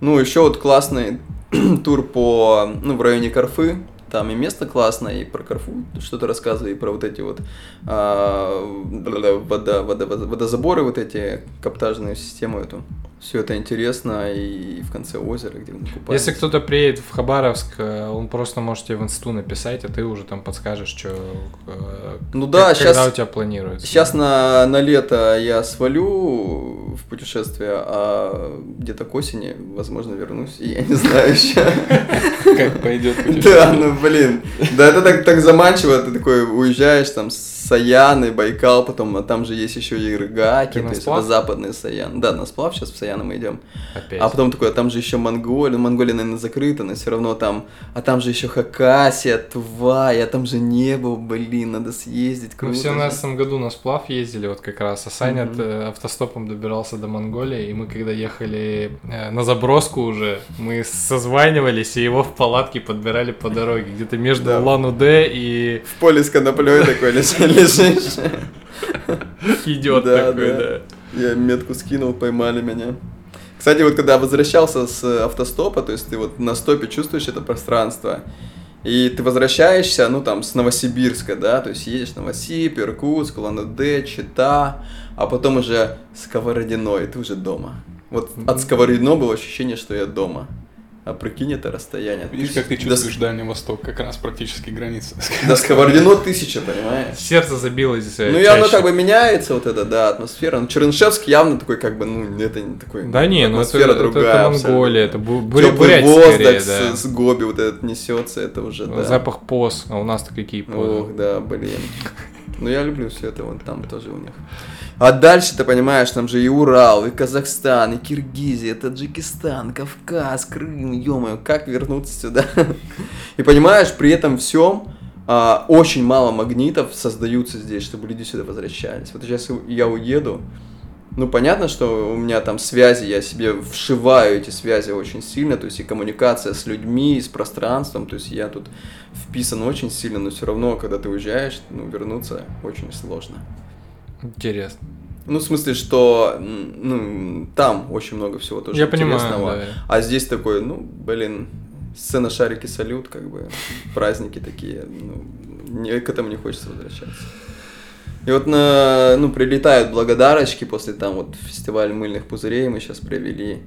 Ну, еще вот классный [CLEARS THROAT] тур по, ну, в районе Карфы. Там и место классное, и про Карфу что-то рассказываю, и про вот эти вот а, вода, вода, вода- водозаборы, вот эти каптажную систему эту. Все это интересно, и в конце озера, где мы купаемся. Если кто-то приедет в Хабаровск, э, он просто может тебе в инсту написать, а ты уже там подскажешь, что... Ну да, когда щас- у тебя планируется. Сейчас на, на лето я свалю в путешествие, а где-то к осени, возможно, вернусь, и я не знаю [LAUGHS] еще. Как пойдет Да, ну блин. Да, это так, так заманчиво, ты такой уезжаешь там с Саяны, Байкал, потом, а там же есть еще и Рыгаки, Ты то есть это западный Саян. Да, на сплав сейчас в Саяны мы идем. Опять. А потом такой, а там же еще Монголия, ну, Монголия, наверное, закрыта, но все равно там, а там же еще Хакасия, Тува, я там же не был, блин, надо съездить, Мы круто. в же. 17 году на сплав ездили, вот как раз, а Саня э, автостопом добирался до Монголии, и мы когда ехали э, на заброску уже, мы созванивались, и его в палатке подбирали по дороге, где-то между Да. Улан-Удэ и В поле с коноплей такой [LAUGHS] лежишь. Лежишь. идет Да, такой, да. Я метку скинул, поймали меня. Кстати, вот когда возвращался с автостопа, то есть ты вот на стопе чувствуешь это пространство, и ты возвращаешься, ну там, с Новосибирска, да, то есть едешь Новосиб, Иркутск, Улан-Удэ, Чита, а потом уже Сковородино, и ты уже дома. Вот от Сковородино было ощущение, что я дома. А прикинь, это расстояние. Видишь, как ты До- чувствуешь Дальний Восток, как раз практически граница. [LAUGHS] До Сковородино тысяча, понимаешь? Сердце забилось э, Ну, и оно чаще. как бы меняется, вот это, да, атмосфера. Ну, Чернышевск явно такой, как бы, ну, это не такой... Да не, ну это, атмосфера это, другая это абсолютно. Монголия, это Бу- Буря- Бурятия воздух скорее, с, да. с Гоби вот этот несется, это уже, да. Запах поз, а у нас-то какие позы? Ох, да, блин. Ну, я люблю все это, вот там тоже у них. А дальше, ты понимаешь, там же и Урал, и Казахстан, и Киргизия, Таджикистан, Кавказ, Крым, ё как вернуться сюда? [LAUGHS] И понимаешь, при этом всем а, очень мало магнитов создаются здесь, чтобы люди сюда возвращались. Вот сейчас я уеду, ну, понятно, что у меня там связи, я себе вшиваю эти связи очень сильно, то есть и коммуникация с людьми, и с пространством, то есть я тут вписан очень сильно, но все равно, когда ты уезжаешь, ну, вернуться очень сложно. Интересно. Ну, в смысле, что, ну, там очень много всего тоже Я понимаю, интересного. да. А здесь такой, ну, блин, сцена шарики салют, как бы, праздники такие, ну, не- к этому не хочется возвращаться. И вот на, ну, прилетают благодарочки после там вот фестиваля мыльных пузырей мы сейчас провели.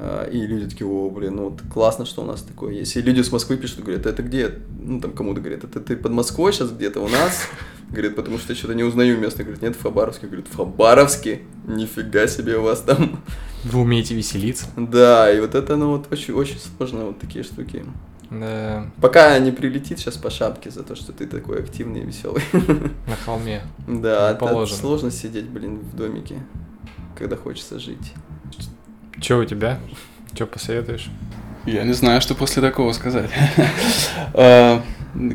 А, И люди такие, о, блин, ну вот классно, что у нас такое есть. И люди с Москвы пишут, говорят, это где? Ну, там кому-то говорят, это ты под Москвой сейчас где-то у нас? [LAUGHS] Говорит, потому что я что-то не узнаю место. Говорит, нет, в Хабаровске. Говорит, в Хабаровске? Нифига себе у вас там. [LAUGHS] Вы умеете веселиться? Да, и вот это, ну, вот очень, очень сложно, вот такие штуки. Да, Пока не прилетит сейчас по шапке за то, что ты такой активный и веселый. на холме. [LAUGHS] Да, положено. сложно сидеть, блин, в домике, когда хочется жить. Че у тебя? Че посоветуешь? Я не знаю, что после такого сказать. [LAUGHS] А,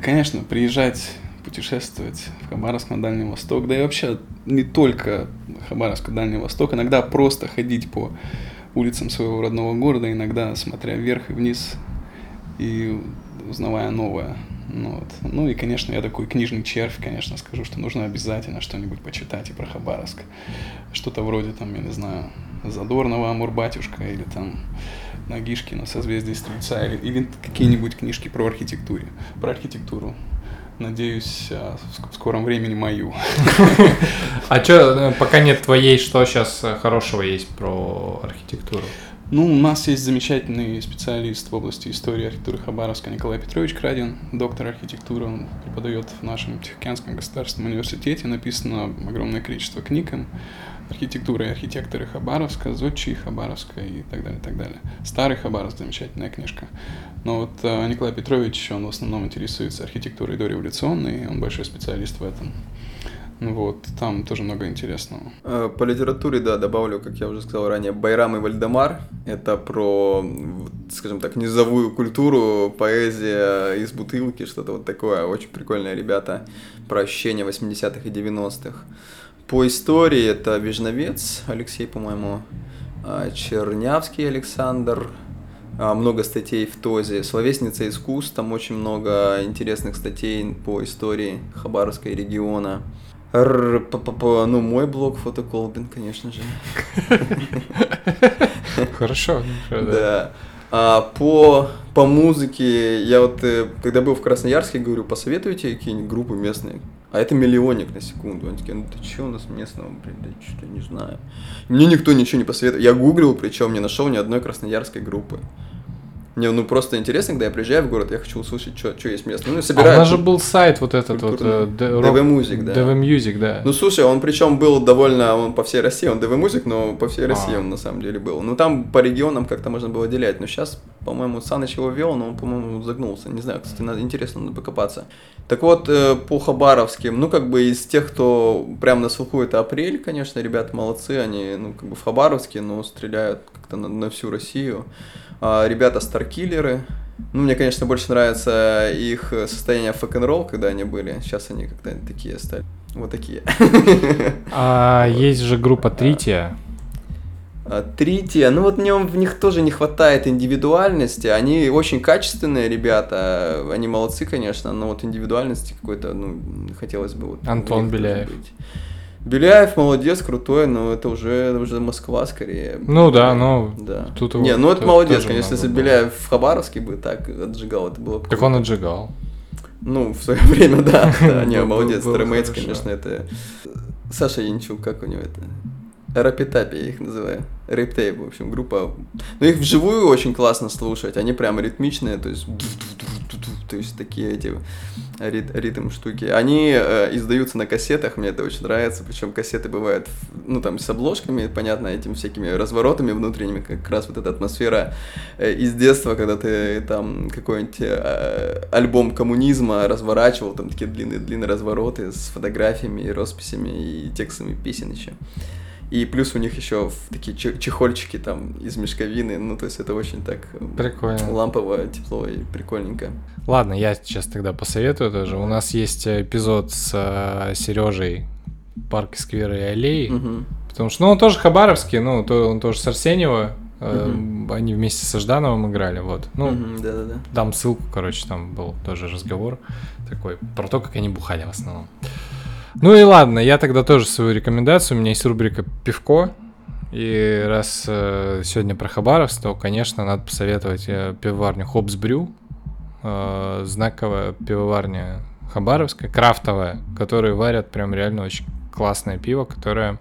Конечно, приезжать, путешествовать в Хабаровск на Дальний Восток, да и вообще не только Хабаровск, а Дальний Восток, иногда просто ходить по улицам своего родного города, иногда смотря вверх и вниз и узнавая новое. Ну, вот. ну и, конечно, я такой книжный червь, конечно, скажу, что нужно обязательно что-нибудь почитать и про Хабаровск. Что-то вроде, там, я не знаю, Задорнова, Амур-батюшка или там Нагишкина, Созвездие Стрельца или, или какие-нибудь книжки про архитектуру. Про архитектуру. Надеюсь, а, в ск- в скором времени мою. А что, пока нет твоей, что сейчас хорошего есть про архитектуру? Ну, у нас есть замечательный специалист в области истории архитектуры Хабаровска Николай Петрович Крадин, доктор архитектуры. Он преподает в нашем Тихоокеанском государственном университете. Написано огромное количество книг им архитектура и архитекторы Хабаровска, Зодчий Хабаровска и так далее, так далее. Старый Хабаровск, замечательная книжка. Но вот э, Николай Петрович, он в основном интересуется архитектурой дореволюционной, он большой специалист в этом. Ну Вот, там тоже много интересного. Э, По литературе, да, добавлю, как я уже сказал ранее, Байрам и Вальдемар. Это про, скажем так, низовую культуру, поэзия из бутылки, что-то вот такое. Очень прикольные ребята про ощущения 80-х и 90-х. По истории это Вежновец Алексей, по-моему, а, Чернявский Александр, а, много статей в ТОЗе, Словесница искусств, там очень много интересных статей по истории Хабаровска и региона. Р- п- п- п- Ну, мой блог фотоколбин, конечно же. Хорошо. хорошо, Да. А, по, по музыке, я вот, э, когда был в Красноярске, говорю, посоветуйте какие-нибудь группы местные. А это миллионник на секунду. Они такие, ну ты че у нас местного, блин, да что-то не знаю. Мне никто ничего не посоветовал. Я гуглил, причем не нашел ни одной красноярской группы. Мне ну просто интересно, когда я приезжаю в город, я хочу услышать, что есть местное. Ну, и А у собираю. нас же был сайт вот этот вот... э, Культурный. Д- DV Music, да. DV Music, да. Ну слушай, он причем был довольно, он по всей России, он ДВ Музик, но по всей России А. он на самом деле был. Ну там по регионам как-то можно было делять, но сейчас, по-моему, Саныч его вел, но он, по-моему, загнулся. Не знаю, кстати, надо, интересно, надо покопаться. Так вот, э, по Хабаровским, ну как бы из тех, кто прям на слуху, это Апрель, конечно, ребята молодцы, они, ну как бы в Хабаровске, но стреляют как-то на, на всю Россию. А, ребята Старкиллеры, ну, мне, конечно, больше нравится их состояние фэк-н-ролл, когда они были. Сейчас они как-то такие стали. Вот такие. А есть же группа Трития. А, Трития, ну вот мне в них тоже не хватает индивидуальности. Они очень качественные ребята, они молодцы, конечно, но вот индивидуальности какой-то, ну, хотелось бы вот. Антон в Беляев. быть. Беляев молодец, крутой, но это уже, уже Москва скорее. Ну да, ну, Да. тут не, ну это то- молодец, конечно, если. Беляев в Хабаровске бы так отжигал, это было бы Так он отжигал. Ну, в свое [LAUGHS] время, да. [LAUGHS] да не, молодец. хорошо. конечно, это... Саша Янчук, как у него это? Рапитапи я их называю. Рептейп, в общем, группа. Ну, их вживую очень классно слушать. Они прям ритмичные, то есть... То есть такие эти рит- ритм штуки. Они э, издаются на кассетах, мне это очень нравится. Причем кассеты бывают, ну, там, с обложками, понятно, этими всякими разворотами внутренними, как раз вот эта атмосфера э, из детства, когда ты там какой-нибудь э, альбом коммунизма разворачивал, там такие длинные-длинные развороты с фотографиями и росписями и текстами песен еще. И плюс у них еще такие че- чехольчики там из мешковины, ну то есть это очень так э, Прикольно. лампово, тепло и прикольненько. Ладно, я сейчас тогда посоветую тоже. У нас есть эпизод с Сережей парки, скверы и аллеи. Мгм. Потому что, ну, он тоже хабаровский, ну, то, он тоже с Арсеньева. э, Они вместе со Ждановым играли, вот. Ну, Мгм, да-да-да. дам ссылку, короче, там был тоже разговор такой про то, как они бухали в основном. Ну и ладно, я тогда тоже свою рекомендацию. У меня есть рубрика «Пивко». И раз э, сегодня про Хабаровск, то, конечно, надо посоветовать э, пивоварню Хопс Брю. Э, знаковая пивоварня Хабаровская, крафтовая, которые варят прям реально очень классное пиво, которое...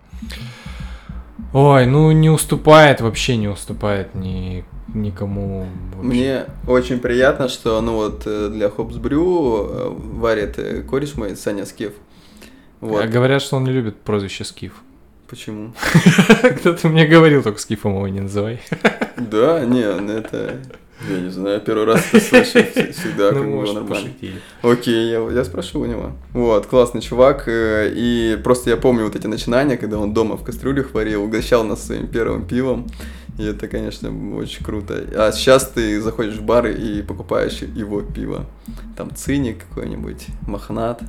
Ой, ну не уступает, вообще не уступает ни, никому. вообще. Мне очень приятно, что ну вот э, для Хопс Брю э, варит кореш мой Саня Скиф. Вот. А Говорят, что он не любит прозвище Скиф. Почему? [LAUGHS] Кто-то мне говорил, только Скифом его не называй. Да, не, ну это... Я не знаю, первый раз это слышу, вс- всегда как Ну, бы может, нормально. пошутили. Окей, я, я спрошу у него. Вот, классный чувак. э, И просто я помню вот эти начинания, когда он дома в кастрюлях варил, угощал нас своим первым пивом. И это, конечно, очень круто. А сейчас ты заходишь в бары и покупаешь его пиво. Там циник какой-нибудь, мохнат.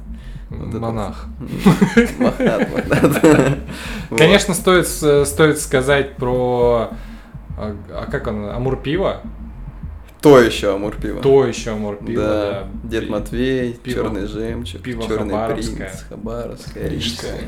Вот Монах. вот. Мохнат, мохнат. [LAUGHS] Конечно, стоит, стоит сказать про... А, а как он? Амур пиво? То еще Амур пиво. То еще Амур пиво, да. да. Дед Матвей, пиво- Черный жемчуг, пиво Черный Хабаровское. принц, Хабаровская, Рижское.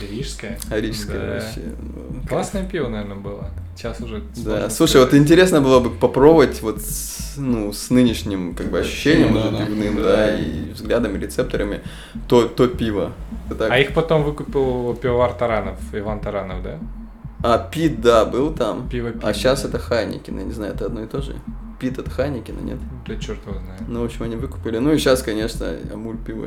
Рижская. Рижское. Рижская Да. вообще. ну, Классное пиво, наверное, было. Сейчас уже Да, слушай, вот сказать. интересно было бы попробовать вот с, ну, с нынешним как бы ощущением Да, уже да. пивным, Да. да, и взглядами, рецепторами, то, то пиво. Так. А их потом выкупил пивовар Таранов, Иван Таранов, да? А Пит, да, был там. Пиво а Пит, сейчас да. это Хайникин, я не знаю, это одно и то же. Пит от Хайникина, нет? Да черт его знает. Ну, в общем, они выкупили. Ну и сейчас, конечно, Амуль пиво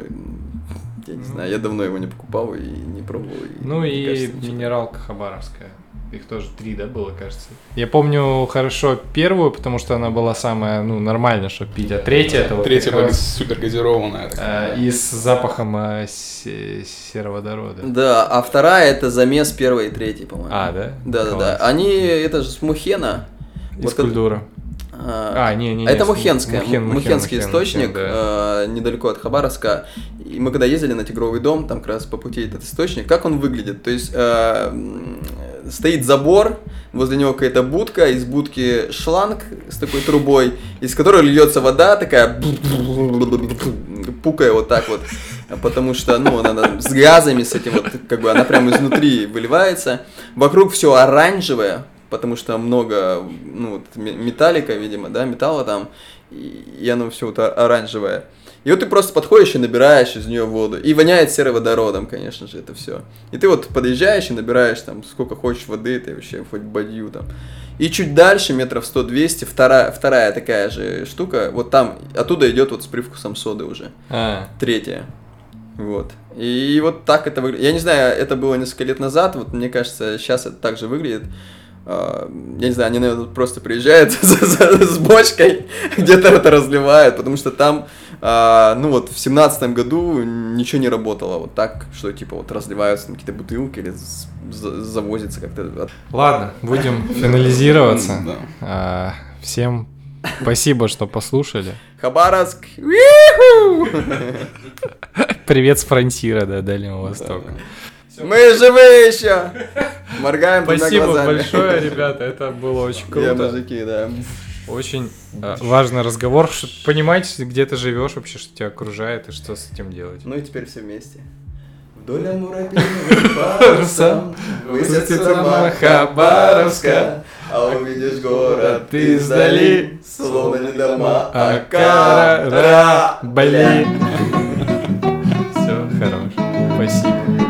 Я не знаю, я давно его не покупал и не пробовал. и Ну и кажется, минералка Хабаровская. Их тоже три, да, было, кажется. Я помню хорошо первую, потому что она была самая, ну, нормальная, чтобы пить. А третья это вот Третья как была раз, супер газированная. такая. э, и с запахом э, се- сероводорода. Да, а вторая это замес первой и третьей, по-моему. А, да? Да, да, да. Они, это же с Мухена. Из Вот как- культуры. А, не, не, не. Это с- Мухенская, Мухен, Мухен, Мухенский Мухен, источник, Мухен, да. э, недалеко от Хабаровска. И мы когда ездили на Тигровый дом, там как раз по пути этот источник, как он выглядит? То есть э, стоит забор, возле него какая-то будка, из будки шланг с такой трубой, из которой льется вода такая, пукая вот так вот, потому что, ну, она с газами, с этим вот, как бы она прямо изнутри выливается. Вокруг все оранжевое, потому что много, ну, вот ме- металлика, видимо, да, металла там, и, и оно все вот оранжевое. И вот ты просто подходишь и набираешь из нее воду. И воняет сероводородом, конечно же, это все. И ты вот подъезжаешь и набираешь там сколько хочешь воды, ты вообще хоть бадью там. И чуть дальше, метров 100-200, вторая, вторая такая же штука, вот там, оттуда идет вот с привкусом соды уже. А, Третья. Вот. И вот так это выглядит. Я не знаю, это было несколько лет назад, вот мне кажется, сейчас это так же выглядит. А, Я не знаю, они, наверное, просто приезжают [LAUGHS] с бочкой, где-то это разливают, потому что там, а, ну вот, в семнадцатом году ничего не работало вот так, что типа вот разливаются какие-то бутылки или завозится как-то. Ладно, будем финализироваться. А, Всем спасибо, что послушали. Хабаровск! [LAUGHS] Привет с фронтира, да, Дальнего Востока. Мы живы еще! Моргаем Спасибо глазами. большое, [LAUGHS] ребята, это было очень Я круто. мужики, да. Очень э, важный разговор, что понимать, где ты живешь вообще, что тебя окружает и что с этим делать. Ну и теперь все вместе. Вдоль Амура парусом высятся дома Хабаровска, а увидишь город ты издали, словно не дома, а корабли. [LAUGHS] Все, хорош. Спасибо.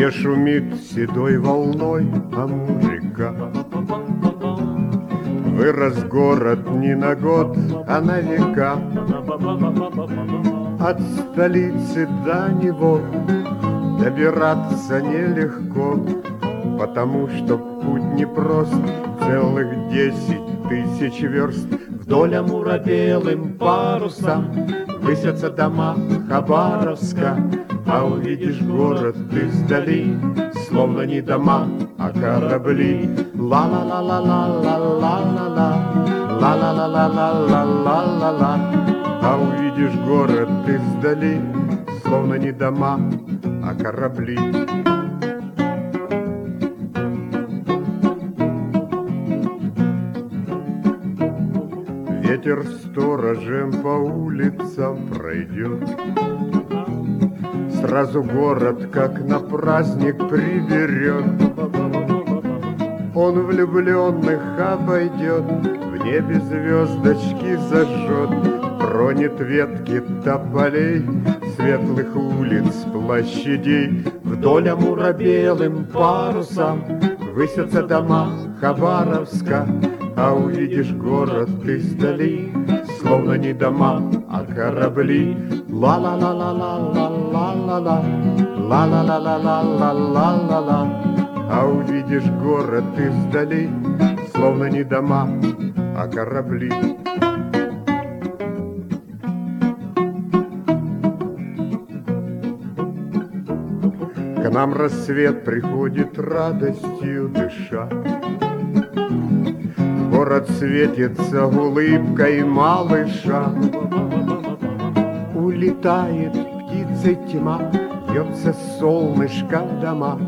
Где шумит седой волной Амурика. Вырос город не на год, а на века. От столицы до него добираться нелегко, потому что путь непрост, целых десять тысяч верст. Вдоль Амура белым парусом высятся дома Хабаровска, а увидишь город ты сдали, Словно не дома, а корабли. Ла-ла-ла-ла-ла-ла-ла-ла, ла-ла-ла-ла-ла-ла-ла-ла. А увидишь город ты сдали, Словно не дома, а корабли. Ветер сторожем по улицам пройдет, Сразу город, как на праздник, приберет. Он влюбленных обойдет, в небе звездочки зажжет, Тронет ветки тополей, светлых улиц, площадей. Вдоль Амура белым парусом высятся дома Хабаровска, а увидишь город ты вдали, словно не дома, а корабли. Ла-ла-ла-ла-ла-ла-ла-ла-ла, ла-ла-ла-ла-ла-ла-ла-ла. А увидишь город ты вдали, словно не дома, а корабли. К нам рассвет приходит радостью дыша. Город светится улыбкой малыша. Улетает птицей тьма, Бьется солнышко дома.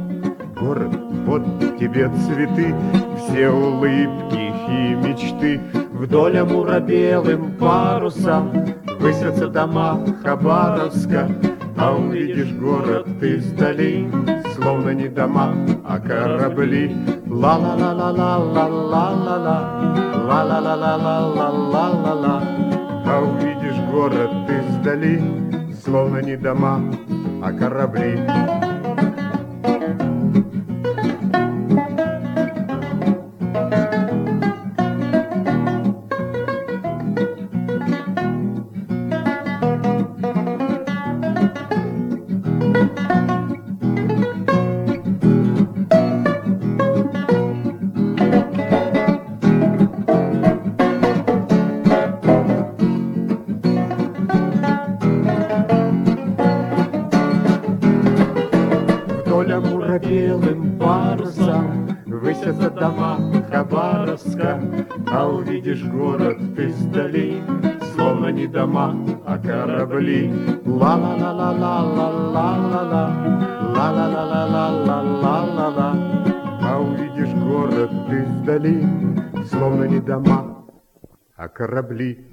Город, вот тебе цветы, Все улыбки и мечты. Вдоль Амура белым парусом Высятся дома Хабаровска, А увидишь город ты вдали, Словно не дома, а корабли. Ла-ла-ла-ла-ла-ла-ла-ла-ла, ла-ла-ла-ла-ла-ла-ла-ла. А увидишь город ты вдали, Словно не дома, а корабли. корабли. Ла-ла-ла-ла-ла-ла-ла-ла, ла-ла-ла-ла-ла-ла-ла-ла. А увидишь город ты вдали, словно не дома, а корабли.